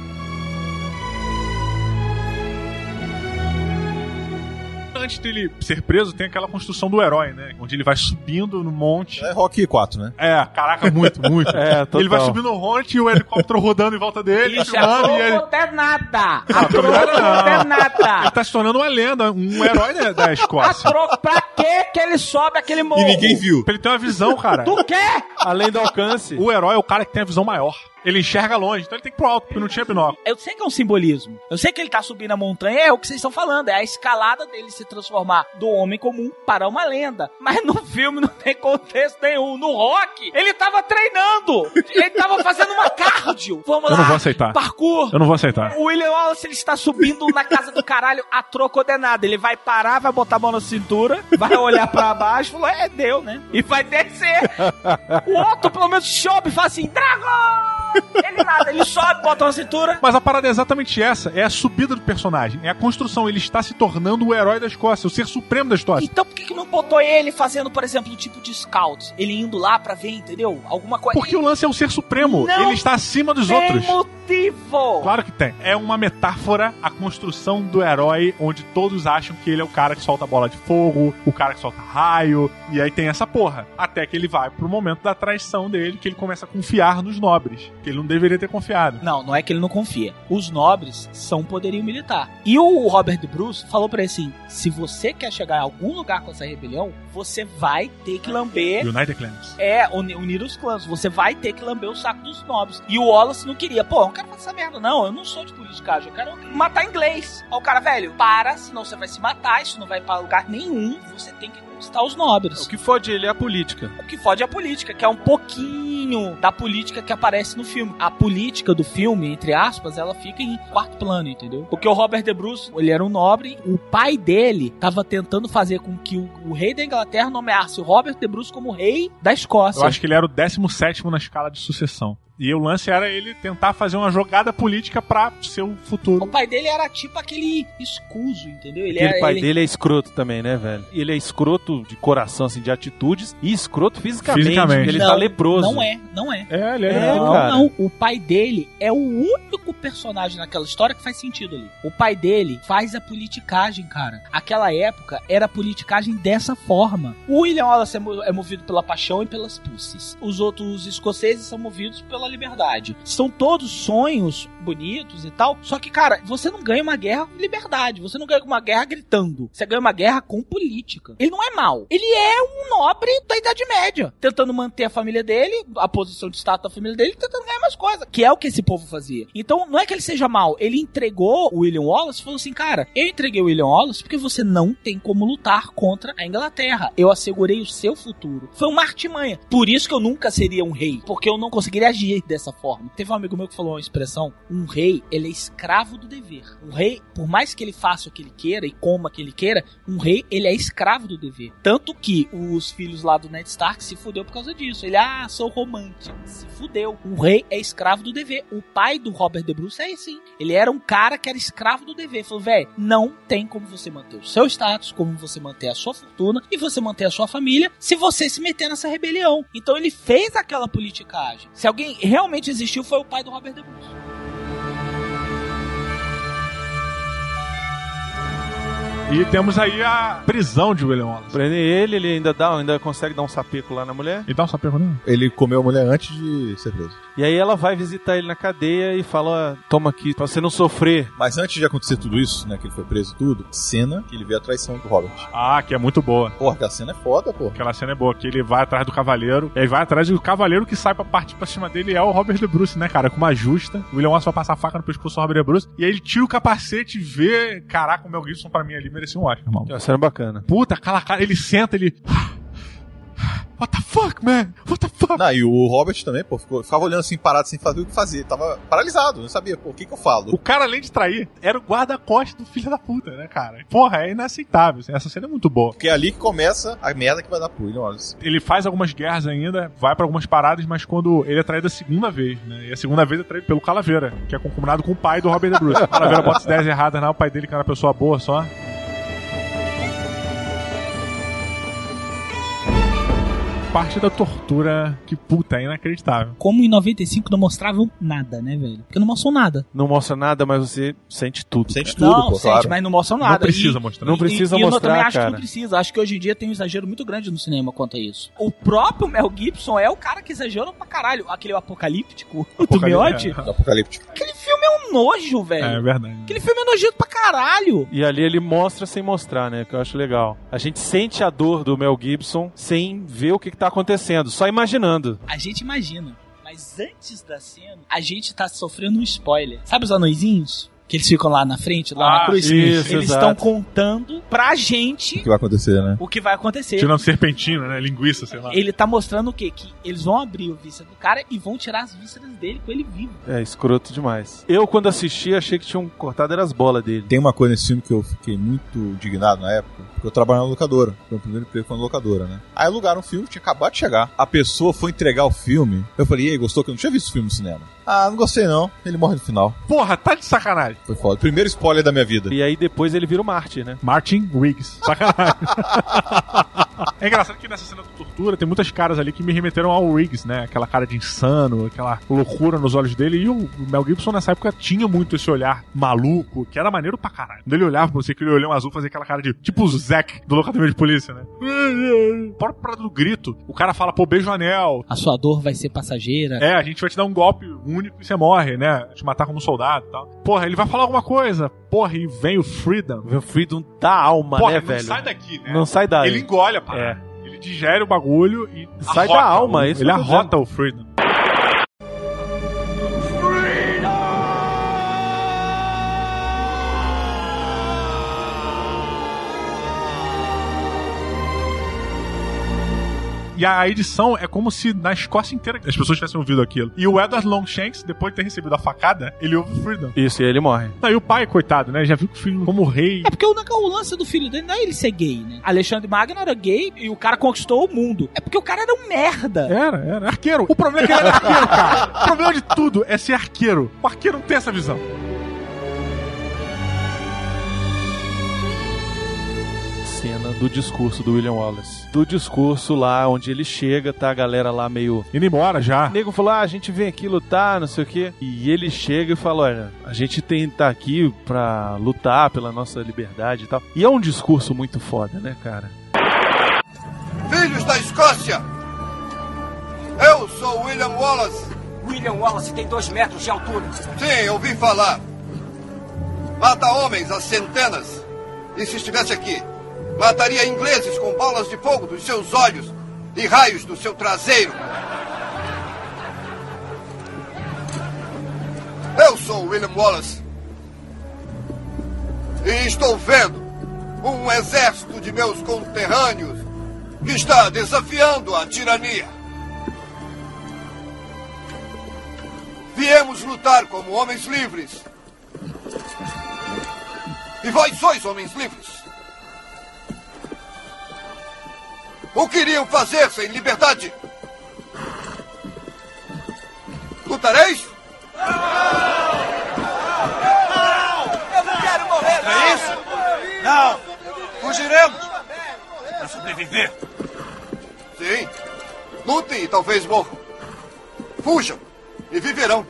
Antes dele ser preso, tem aquela construção do herói, né? Onde ele vai subindo no monte. É Rock 4, né? É, caraca, muito, (laughs) muito. É, total. Ele vai subindo no monte e o helicóptero (laughs) rodando em volta dele, Isso é filmando, e ele... de nada! A troco não. de nada! Ele tá se tornando uma lenda, um herói da, da A Escócia. troco, pra que que ele sobe aquele morro? E ninguém viu. Pra ele ter uma visão, cara. Tu quer? Além do alcance. O herói é o cara que tem a visão maior. Ele enxerga longe, então ele tem que ir pro alto, porque não tinha binóculo. Eu sei que é um simbolismo. Eu sei que ele tá subindo a montanha, é o que vocês estão falando. É a escalada dele se transformar do homem comum para uma lenda. Mas no filme não tem contexto nenhum. No rock, ele tava treinando. Ele tava fazendo uma cardio. Vamos Eu lá. não vou aceitar. Parkour. Eu não vou aceitar. O William Wallace ele está subindo na casa do caralho a troco de nada. Ele vai parar, vai botar a mão na cintura, vai olhar pra baixo e falou: É, deu, né? E vai descer. O outro, pelo menos, sobe e fala assim: Dragon! Ele nada, ele sobe, bota na cintura. Mas a parada é exatamente essa: é a subida do personagem, é a construção. Ele está se tornando o herói da Escócia, o ser supremo da Escócia. Então por que, que não botou ele fazendo, por exemplo, um tipo de scout? Ele indo lá pra ver, entendeu? Alguma coisa. Porque o lance é o ser supremo, Não ele está acima dos tem outros. possível! Claro que tem. É uma metáfora a construção do herói, onde todos acham que ele é o cara que solta bola de fogo, o cara que solta raio, e aí tem essa porra. Até que ele vai pro momento da traição dele, que ele começa a confiar nos nobres, que ele não deveria ter confiado. Não, não é que ele não confia. Os nobres são poderio militar. E o Robert Bruce falou pra ele assim: se você quer chegar a algum lugar com essa rebelião, você vai ter que lamber. United Clans. É, uni- unir os clãs. Você vai ter que lamber o saco dos nobres. E o Wallace não queria. Pô, eu não quero fazer essa merda, não. Eu não sou de politicagem. Eu quero matar inglês. Aí o cara, velho, para, senão você vai se matar. Isso não vai pra lugar nenhum. Você tem que conquistar os nobres. O que fode ele é a política. O que fode é a política, que é um pouquinho da política que aparece no filme. A política do filme, entre aspas, ela fica em quarto plano, entendeu? Porque o Robert De Bruce, ele era um nobre, o pai dele tava tentando fazer com que o, o rei da Inglaterra nomeasse o Robert De Bruce como rei da Escócia. Eu acho que ele era o 17 na escala de sucessão. E o lance era ele tentar fazer uma jogada política pra seu futuro. O pai dele era tipo aquele escuso, entendeu? Ele Aquele era, pai ele- dele é escroto também, né, velho? Ele é escroto de coração, assim, de atitudes, e escroto fisicamente, Fisicamente. ele não, tá leproso. Não é, não é. É, ele É, não, cara. não. O pai dele é o único personagem naquela história que faz sentido ali. O pai dele faz a politicagem, cara. Aquela época era a politicagem dessa forma. O William Wallace é, é movido pela paixão e pelas pussies. Os outros escoceses são movidos pela liberdade. São todos sonhos bonitos e tal. Só que, cara, você não ganha uma guerra com liberdade. Você não ganha uma guerra gritando. Você ganha uma guerra com política. Ele não é mau. Ele é um nobre da Idade Média. Tentando manter a família dele, a posição de status da família dele, tentando ganhar mais coisas. Que é o que esse povo fazia. Então, não é que ele seja mau. Ele entregou o William Wallace e falou assim, cara, eu entreguei o William Wallace porque você não tem como lutar contra a Inglaterra. Eu assegurei o seu futuro. Foi uma artimanha. Por isso que eu nunca seria um rei. Porque eu não conseguiria agir dessa forma. Teve um amigo meu que falou uma expressão: um rei, ele é escravo do dever. Um rei, por mais que ele faça o que ele queira e coma o que ele queira, um rei, ele é escravo do dever. Tanto que os filhos lá do Ned Stark se fudeu por causa disso. Ele, ah, sou romântico. Se fudeu. Um rei é escravo do dever. O pai do Robert De Bruce é assim. Ele era um cara que era escravo do dever. Falou, velho, não tem como você manter o seu status, como você manter a sua fortuna e você manter a sua família se você se meter nessa rebelião. Então ele fez aquela politicagem. Se alguém realmente existiu, foi o pai do Robert De Bruce. E temos aí a prisão de William Wallace. Prende ele, ele ainda dá, ainda consegue dar um sapeco lá na mulher. E dá um sapeco nele? Ele comeu a mulher antes de ser preso. E aí ela vai visitar ele na cadeia e fala: "Ó, toma aqui, pra você não sofrer. Mas antes de acontecer tudo isso, né, que ele foi preso e tudo, cena que ele vê a traição do Robert. Ah, que é muito boa. Porra, aquela cena é foda, pô. Aquela cena é boa, que ele vai atrás do cavaleiro, e aí vai atrás do cavaleiro que sai pra partir pra cima dele é o Robert De Bruce, né, cara? Com uma justa. O William Wallace vai passar a faca no pescoço do Robert De Bruce, e aí ele tira o capacete e vê. Caraca, o Mel Gibson pra mim ali merecia um Oscar, irmão. É uma cena bacana. Puta, aquela cara, ele senta, ele. What the fuck, man? What the fuck? Não, e o Robert também, pô, ficou, ficava olhando assim, parado, sem fazer o que fazer. Tava paralisado, não sabia, pô, o que que eu falo? O cara, além de trair, era o guarda-costas do filho da puta, né, cara? Porra, é inaceitável. assim, Essa cena é muito boa. Porque é ali que começa a merda que vai dar pro William Wallace. Ele faz algumas guerras ainda, vai pra algumas paradas, mas quando ele é traído a segunda vez, né? E a segunda vez é traído pelo Calaveira, que é concomunado com o pai do Robert De Bruce. (laughs) O Calaveira bota as ideias erradas, né? O pai dele, que era uma pessoa boa só. Parte da tortura que, puta, é inacreditável. Como em 95 não mostravam nada, né, velho? Porque não mostram nada. Não mostra nada, mas você sente tudo. Sente cara. tudo, não, pô, sente, claro. mas não mostram nada. Não precisa E- mostrar. Não precisa e, e eu mostrar, também acho cara. que não precisa. Acho que hoje em dia tem um exagero muito grande no cinema quanto a isso. O próprio Mel Gibson é o cara que exagera pra caralho. Aquele apocalíptico (laughs) do Apocalí- Miotti. é. Do Apocalíptico. Aquele filme é um nojo, velho. É verdade. Aquele filme é nojento pra caralho. E ali ele mostra sem mostrar, né? Que eu acho legal. A gente sente a dor do Mel Gibson sem ver o que, que tá acontecendo, só imaginando. A gente imagina. Mas antes da cena, a gente tá sofrendo um spoiler. Sabe os anõezinhos? Que eles ficam lá na frente, lá Ah, na cruz? isso, eles estão contando pra O gente que vai acontecer, né? o que vai acontecer. Tirando serpentina, né? Linguiça, sei lá. Ele tá mostrando o quê? Que eles vão abrir o víscera do cara e vão tirar as vísceras dele com ele vivo. É escroto demais. Eu, quando assisti, achei que tinham cortado as bolas dele. Tem uma coisa nesse filme que eu fiquei muito indignado na época, porque eu trabalhava na locadora. Foi o primeiro emprego foi na locadora, né? Aí alugaram um filme, tinha acabado de chegar. A pessoa foi entregar o filme. Eu falei, e aí, gostou? Que eu não tinha visto o filme no cinema. Ah, não gostei não. Ele morre no final. Porra, tá de sacanagem. Foi foda. Primeiro spoiler da minha vida. E aí depois ele vira o Marte, né? Martin Riggs. Sacanagem. (laughs) é engraçado que nessa cena da tortura tem muitas caras ali que me remeteram ao Riggs, né? Aquela cara de insano, aquela loucura nos olhos dele. E o Mel Gibson nessa época tinha muito esse olhar maluco, que era maneiro pra caralho. Quando ele olhava pra você, aquele olhão azul, fazia aquela cara de tipo o Zack do Locademia de Polícia, né? Próprio Prado do Grito, o cara fala, pô, beijo anel. A sua dor vai ser passageira. É, a gente vai te dar um golpe único e você morre, né? Te matar como soldado e tal. Porra, ele vai falar alguma coisa. Porra, e vem o Freedom. Vem o Freedom da alma, Porra, né, não velho? sai daqui, né? Não sai daí. Ele engole a parada. Ele digere o bagulho e Sai arrota da alma, o- é isso Ele arrota o Freedom. E a edição é como se na Escócia inteira as pessoas tivessem ouvido aquilo. E o Edward Longshanks, depois de ter recebido a facada, ele ouve Freedom. Isso, e ele morre. Não, e o pai, coitado, né? Já viu que o filho como rei. É porque o, o lance do filho dele não é ele ser gay, né? Alexandre Magno era gay e o cara conquistou o mundo. É porque o cara era um merda. Era, era. Arqueiro. O problema é que ele era arqueiro, cara. O problema de tudo é ser arqueiro. O arqueiro não tem essa visão. Do discurso do William Wallace. Do discurso lá onde ele chega, tá a galera lá meio. Indo embora já. O nego falou: ah, a gente vem aqui lutar, não sei o quê. E ele chega e fala: olha, a gente tem tá aqui pra lutar pela nossa liberdade e tal. E é um discurso muito foda, né, cara? Filhos da Escócia! Eu sou William Wallace. William Wallace tem dois metros de altura. Sim, ouvi falar. Mata homens a centenas. E se estivesse aqui, mataria ingleses com bolas de fogo dos seus olhos e raios do seu traseiro. Eu sou William Wallace. E estou vendo um exército de meus conterrâneos que está desafiando a tirania. Viemos lutar como homens livres. E vós sois homens livres. O que iriam fazer sem liberdade? Lutareis? Eu não quero morrer, não! É isso? Não! Fugiremos! Para sobreviver. Sim. Lutem e talvez morram. Fujam e viverão.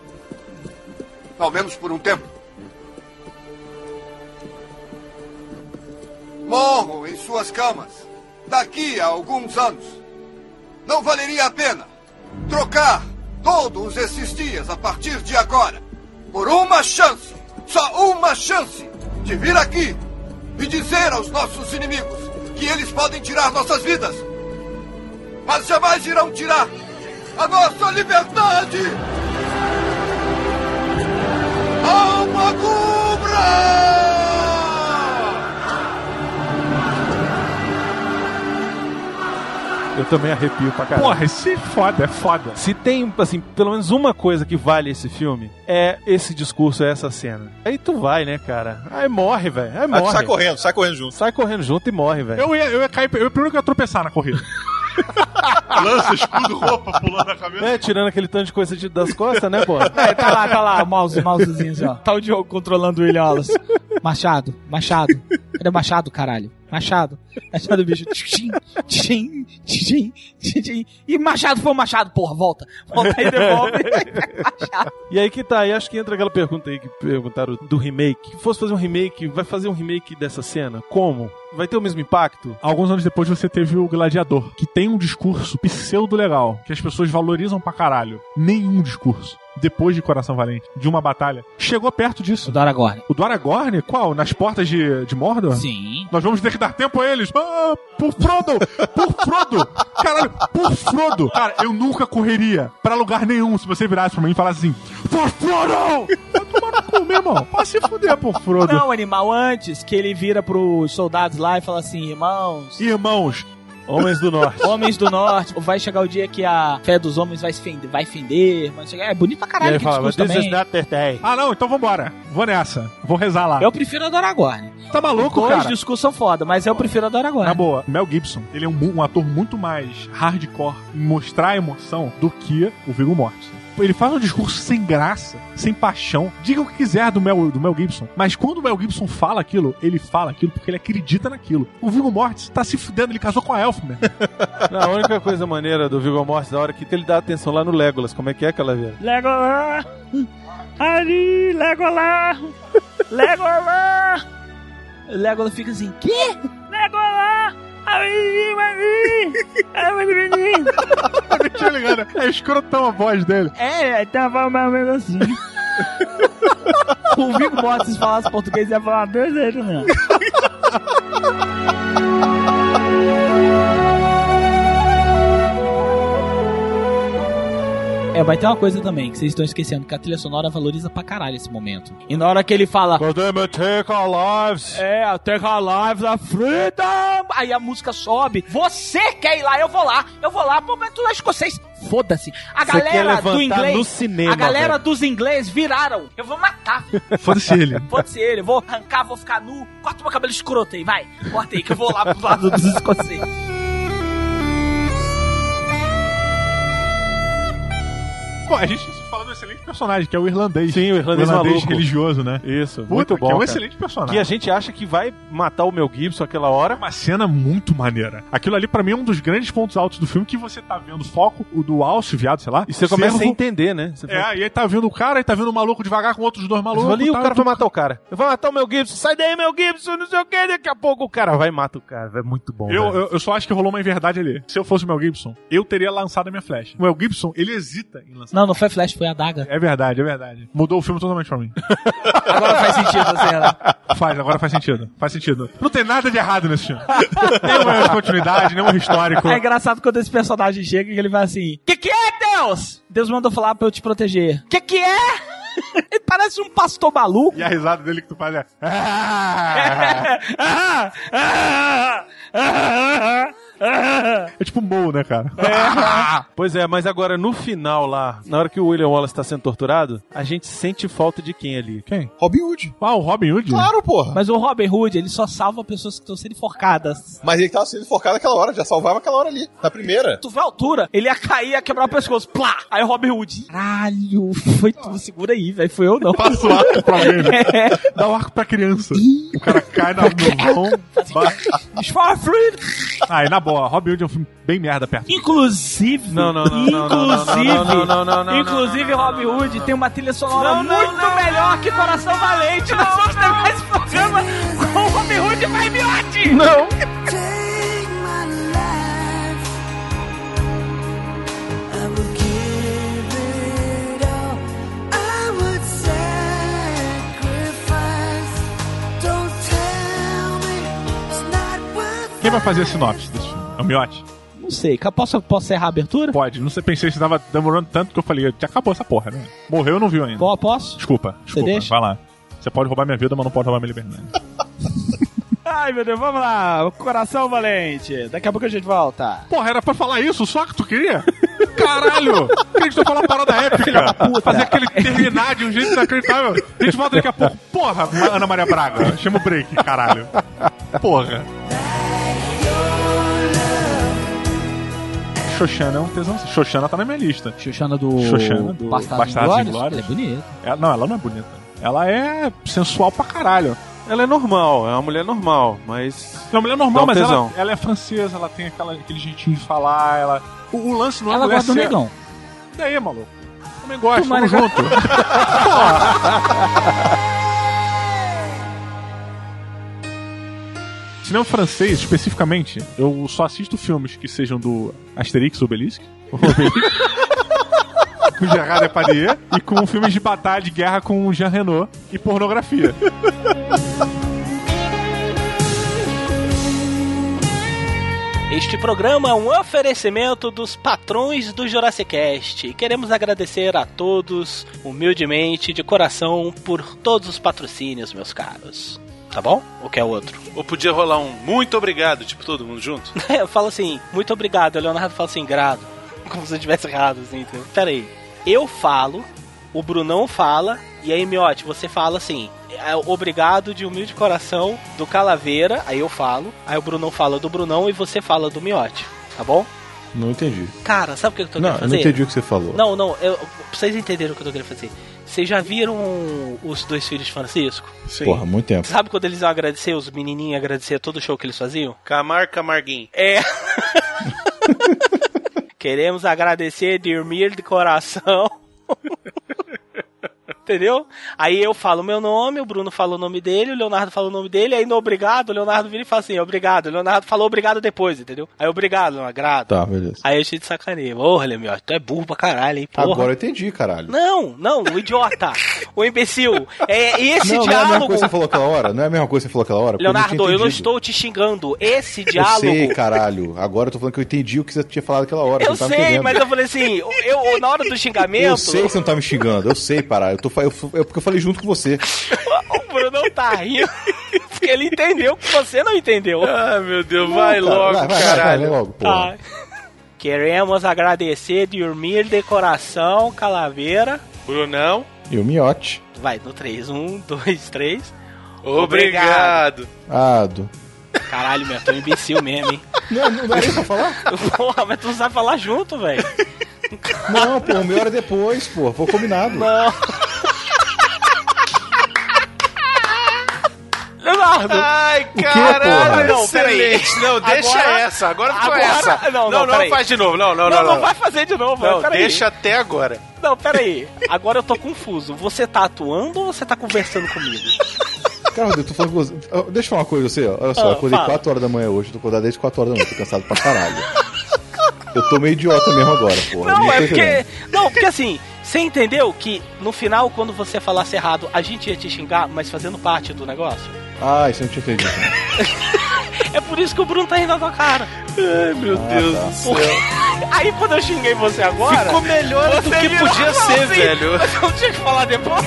Ao menos por um tempo. Morram em suas camas. Daqui a alguns anos. Não valeria a pena trocar todos esses dias a partir de agora por uma chance, só uma chance, de vir aqui e dizer aos nossos inimigos que eles podem tirar nossas vidas, mas jamais irão tirar a nossa liberdade! Alma cubra! Eu também arrepio pra caralho. Porra, esse é foda, é foda. Se tem, assim, pelo menos uma coisa que vale esse filme, é esse discurso, é essa cena. Aí tu vai, né, cara? Aí morre, velho. Aí Aí morre. sai correndo, sai correndo junto. Sai correndo junto e morre, velho. Eu ia, eu ia cair, eu primeiro que ia tropeçar na corrida. (laughs) Lança, escudo, roupa, pulando a cabeça. É, tirando aquele tanto de coisa de- das costas, né, pô? (laughs) É, tá lá, tá lá, o mouse, o mousezinho assim, ó. Tá o Diogo controlando o William Wallace. Machado, Machado. Cadê o Machado, caralho? Machado. Machado, bicho. (laughs) Tchim, tchim, tchim, tchim. E Machado foi o Machado, porra, volta. Volta aí, devolve. (laughs) E aí que tá, e acho que entra aquela pergunta aí que perguntaram do remake. Se fosse fazer um remake, vai fazer um remake dessa cena? Como? Vai ter o mesmo impacto? Alguns anos depois você teve o Gladiador, que tem um discurso pseudo legal, que as pessoas valorizam pra caralho. Nenhum discurso. Depois de Coração Valente, de uma batalha, chegou perto disso. O do Aragorn. O do Aragorn? Qual? Nas portas de, de Mordor? Sim. Nós vamos ter que dar tempo a eles. Ah, por Frodo! Por Frodo! Caralho, por Frodo! Cara, eu nunca correria pra lugar nenhum se você virasse pra mim e falasse assim: For Frodo! Vai tomar no cu, meu irmão. Pode se fuder, por Frodo. Não, animal, antes que ele vira pros soldados lá e fala assim, irmãos, Irmãos, Homens do Norte. homens do norte, vai chegar o dia que a fé dos homens vai fender, vai fender, vai chegar... É bonito pra caralho que fala, também. not the day. Ah, não, então vambora. Vou nessa. Vou rezar lá. Eu prefiro a do Aragorn. Tá maluco, Os dois cara? discursos são foda, mas eu prefiro a Aragorn. Na boa, Mel Gibson, ele é um, um ator muito mais hardcore em mostrar emoção do que o Viggo Mortensen. Ele faz um discurso sem graça, sem paixão. Diga o que quiser do Mel, do Mel Gibson. Mas quando o Mel Gibson fala aquilo, ele fala aquilo porque ele acredita naquilo. O Viggo Mortis tá se fudendo, ele casou com a Elfman. (laughs) Não, a única coisa maneira do Viggo Mortis, da hora que ele dá atenção lá no Legolas. Como é que é aquela vez? Legolas! Ali, Legolas! Legolas! O Legolas fica assim, quê? Legolas! Deixa né? É escrotão a voz dele. É, tava mais ou menos assim. (laughs) o Viggo Mortis falasse português ia falar desse jeito mesmo. (laughs) É, vai ter uma coisa também que vocês estão esquecendo, que a trilha sonora valoriza pra caralho esse momento. E na hora que ele fala. take our lives. É, take our lives a freedom! Aí a música sobe. Você quer ir lá, eu vou lá. Eu vou lá, momento lá escocês. Foda-se. A Você quer galera do inglês. no cinema, a galera velho. dos inglês viraram. Eu vou matar. (laughs) Foda-se ele. Foda-se ele. Vou arrancar, vou ficar nu. Corta meu cabelo escroto aí, vai. Corta aí que eu vou lá pro lado dos escoceses. A gente fala do excelente personagem, que é o irlandês. Sim, o irlandês maluco. religioso, né? Isso, Puta, muito que bom. é um cara. excelente personagem. Que a gente acha que vai matar o Mel Gibson aquela hora. uma cena muito maneira. Aquilo ali, pra mim, é um dos grandes pontos altos do filme, que você tá vendo foco, o do alce, viado, sei lá. E você o começa a cervo- entender, né? Você fala, É, e aí tá vendo o cara, e tá vendo o maluco devagar com outros dois malucos. ali o tá, cara vai matar o cara. Vai matar o Mel Gibson. Sai daí, Mel Gibson, não sei o que. Daqui a pouco o cara vai e mata o cara. É muito bom. Eu, eu, eu só acho que rolou uma inverdade ali. Se eu fosse o Mel Gibson, eu teria lançado a minha flecha. O Mel Gibson, ele hesita em lançar. Não, não foi flash, foi a daga. É verdade, é verdade. Mudou o filme totalmente pra mim. (laughs) Agora faz sentido a cena. Faz, agora faz sentido. Faz sentido. Não tem nada de errado nesse filme. nenhuma continuidade, nenhum histórico. É engraçado quando esse personagem chega e ele vai assim: Que que é, Deus? Deus mandou falar pra eu te proteger. Que que é? (laughs) Ele parece um pastor maluco. E a risada dele que tu faz é. (laughs) É tipo Mo, né, cara? (laughs) Pois é, mas agora no final lá, na hora que o William Wallace tá sendo torturado, a gente sente falta de quem ali? Quem? Robin Hood. Ah, o Robin Hood? Claro, porra. Mas o Robin Hood, ele só salva pessoas que estão sendo enforcadas. Mas ele tava sendo enforcado naquela hora, já salvava aquela hora ali, na primeira. Tu vê a altura, ele ia cair, ia quebrar o pescoço. Plá! Aí o Robin Hood. Caralho, foi tu, segura aí, velho. Foi eu não. Passa o arco pra alguém, (laughs) né? É. Dá o arco pra criança. O cara cai na, no vão. It's for free. Ah, e boa, Robin Hood é um filme bem merda perto. Inclusive, Não, não, não, inclusive, não, não, não, não, não, inclusive Robin Hood tem uma trilha sonora muito melhor que Coração Valente. Nós vamos terminar esse programa com Robin Hood e Vai. Não! Quem vai fazer a sinopse desse filme? É o Miotti? Não sei, posso, posso errar a abertura? Pode. Não sei, pensei que tava demorando tanto que eu falei, já acabou essa porra, né? Morreu não viu ainda. Po- Posso? Desculpa, desculpa. deixa? Vai lá. Você pode roubar minha vida, mas não pode roubar minha liberdade. (laughs) Ai, meu Deus, vamos lá. Coração Valente. Daqui a pouco a gente volta. Porra, era pra falar isso, só que tu queria? Caralho! A gente vai falar parada épica. Fazer aquele terminar de um jeito inacreditável. A gente volta daqui a pouco. Porra, Ana Maria Braga. Chama o break, caralho. Porra. Xoxana é um tesão. Xoxana tá na minha lista. Xuxana do, Xoxana do do Bastardos, Bastardos Inglórios. Inglórios. Ela é bonita. Ela- não, ela não é bonita. Ela é sensual pra caralho. Ela é normal, é uma mulher normal, mas. É uma mulher normal, Dá um mas ela, ela é francesa, ela tem aquela, aquele jeitinho de falar. Ela... O, o lance não é Ela gosta do ser- negão. E daí, maluco? Também gosto, tamo junto. (laughs) Cinema francês, especificamente, eu só assisto filmes que sejam do Asterix Obelisk. Obelix. (laughs) com Gerard Depardieu e com filmes de batalha de guerra com Jean Reno e pornografia. Este programa é um oferecimento dos patrões do Jurassic Cast. E queremos agradecer a todos, humildemente, de coração, por todos os patrocínios, meus caros. Tá bom? Ou quer outro? Ou podia rolar um muito obrigado, tipo todo mundo junto? (laughs) Eu falo assim, muito obrigado. O Leonardo fala assim, grado. (laughs) Como se eu tivesse errado, assim, entendeu? Pera aí. Eu falo, o Brunão fala, e aí, Miote, você fala assim, é, obrigado de humilde coração do Calaveira, aí eu falo, aí o Brunão fala do Brunão e você fala do Miote, tá bom? Não entendi. Cara, sabe o que eu tô Não, querendo eu fazer? não entendi o que você falou. Não, não, eu, vocês entenderem o que eu tô querendo fazer. Vocês já viram os dois filhos de Francisco? Porra, muito tempo. Sabe quando eles iam agradecer, os menininhos agradecer todo o show que eles faziam? Camar Camarguinho. É. (laughs) Queremos agradecer Dirmir de coração. (laughs) Entendeu? Aí eu falo meu nome, o Bruno fala o nome dele, o Leonardo fala o nome dele, aí no obrigado, o Leonardo vira e fala assim, obrigado. O Leonardo falou obrigado depois, entendeu? Aí obrigado, não agrado. Tá, beleza. Aí a gente sacaneia. Porra, Lemiotti, tu é burro pra caralho, hein? Porra. Agora eu entendi, caralho. Não, não, o idiota. (laughs) o imbecil. É esse não, não é a mesma diálogo. coisa que você falou aquela hora? Não é a mesma coisa que você falou aquela hora? Leonardo, tinha eu não estou te xingando. Esse Eu diálogo. sei, caralho. Agora eu tô falando que eu entendi o que você tinha falado aquela hora. Eu tá sei, mas eu falei assim, eu, na hora do xingamento. Eu sei que você não tá me xingando, eu sei, pará. Eu tô, fa- eu, é porque eu falei junto com você. (laughs) O Bruno não tá rindo. Porque ele entendeu que você não entendeu. Ah, meu Deus, Não, vai cara, logo, vai, vai, vai, caralho. vai logo. Tá. Queremos agradecer Dormir de coração, Calaveira. Brunão. E o miote. Vai, no 3. 1, 2, 3. Obrigado. Ado. Caralho, meu, tô imbecil mesmo, hein? (laughs) Não, não dá nem pra falar? Porra, mas tu não sabe falar junto, velho. Não, pô, meia hora depois, pô. Foi combinado. Não. Leonardo. Ai, caralho, porra? Não, peraí. excelente. Não, deixa Agora- essa. Agora ficou agora- essa. não, não, não, peraí. faz de novo. Não, não, Não, não. não, vai fazer de novo, Não, peraí. deixa até agora. Não, peraí. Agora eu tô confuso. Você tá atuando ou você tá conversando comigo? Cara, Rodrigo, tô falando com você. Deixa eu falar uma coisa, você, ó. Olha só, Ah, eu acordei fala. 4 horas da manhã hoje, tô acordado desde 4 horas da manhã, tô cansado pra caralho. Eu tô meio idiota mesmo agora, porra. Não, é porque. Não, porque assim, você entendeu que no final, quando você falasse errado, a gente ia te xingar, mas fazendo parte do negócio? Ah, isso eu não tinha entendido. (laughs) É por isso que o Bruno tá rindo da tua cara. Ai, meu Ah, Deus tá. do céu. Aí quando eu xinguei você agora. Ficou melhor do que podia Não, ser, (laughs) velho. Mas eu não tinha que falar depois.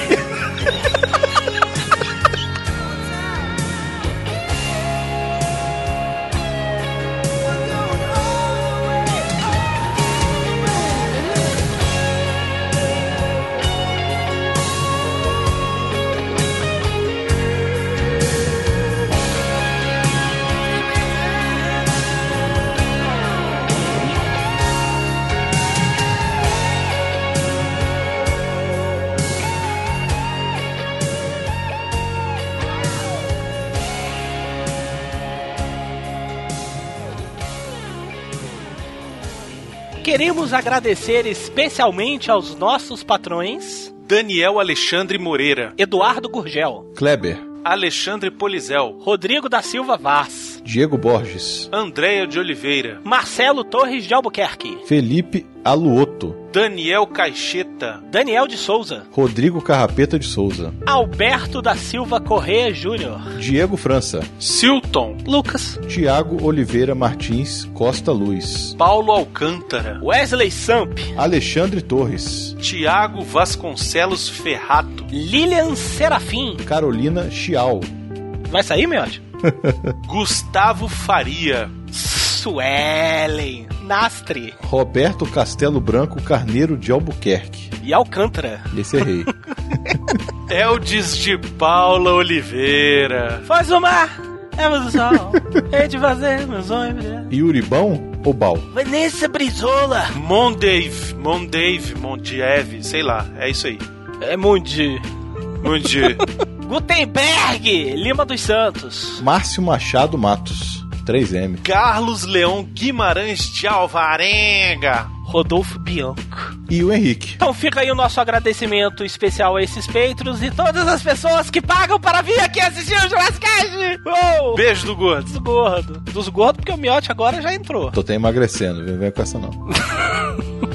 Queremos agradecer especialmente aos nossos patrões Daniel Alexandre Moreira. Eduardo Gurgel, Kleber, Alexandre Polizel. Rodrigo da Silva Vaz, Diego Borges, Andréia de Oliveira. Marcelo Torres de Albuquerque, Felipe Aluoto, Daniel Caixeta. Daniel de Souza, Rodrigo Carrapeta de Souza, Alberto da Silva Correia Júnior, Diego França, Silton. Lucas, Tiago Oliveira Martins Costa Luz, Paulo Alcântara. Wesley Samp, Alexandre Torres, Tiago Vasconcelos Ferrato. Lilian Serafim. Carolina Chial, Vai sair, miote? (laughs) Gustavo Faria. Suelen, Nastre Roberto Castelo Branco Carneiro de Albuquerque. e Alcântara. Esse errei. Eldes de Paula Oliveira. Faz o mar, é o sol, (laughs) é de fazer meus sonhos. Yuribão ou Bal? Vanessa Brizola. Mondave, Mondave, Mondiev, sei lá, é isso aí. É Mundi. Mundi. (laughs) Gutenberg, Lima dos Santos. Márcio Machado Matos. 3M. Carlos Leão Guimarães de Alvarenga. Rodolfo Bianco. E o Henrique. Então fica aí o nosso agradecimento especial a esses Patreons e todas as pessoas que pagam para vir aqui assistir o Jurassic. Uou! Beijo do gordo. Dos gordos. Dos gordos, porque o miote agora já entrou. Tô até emagrecendo, vem, vem com essa não. (laughs)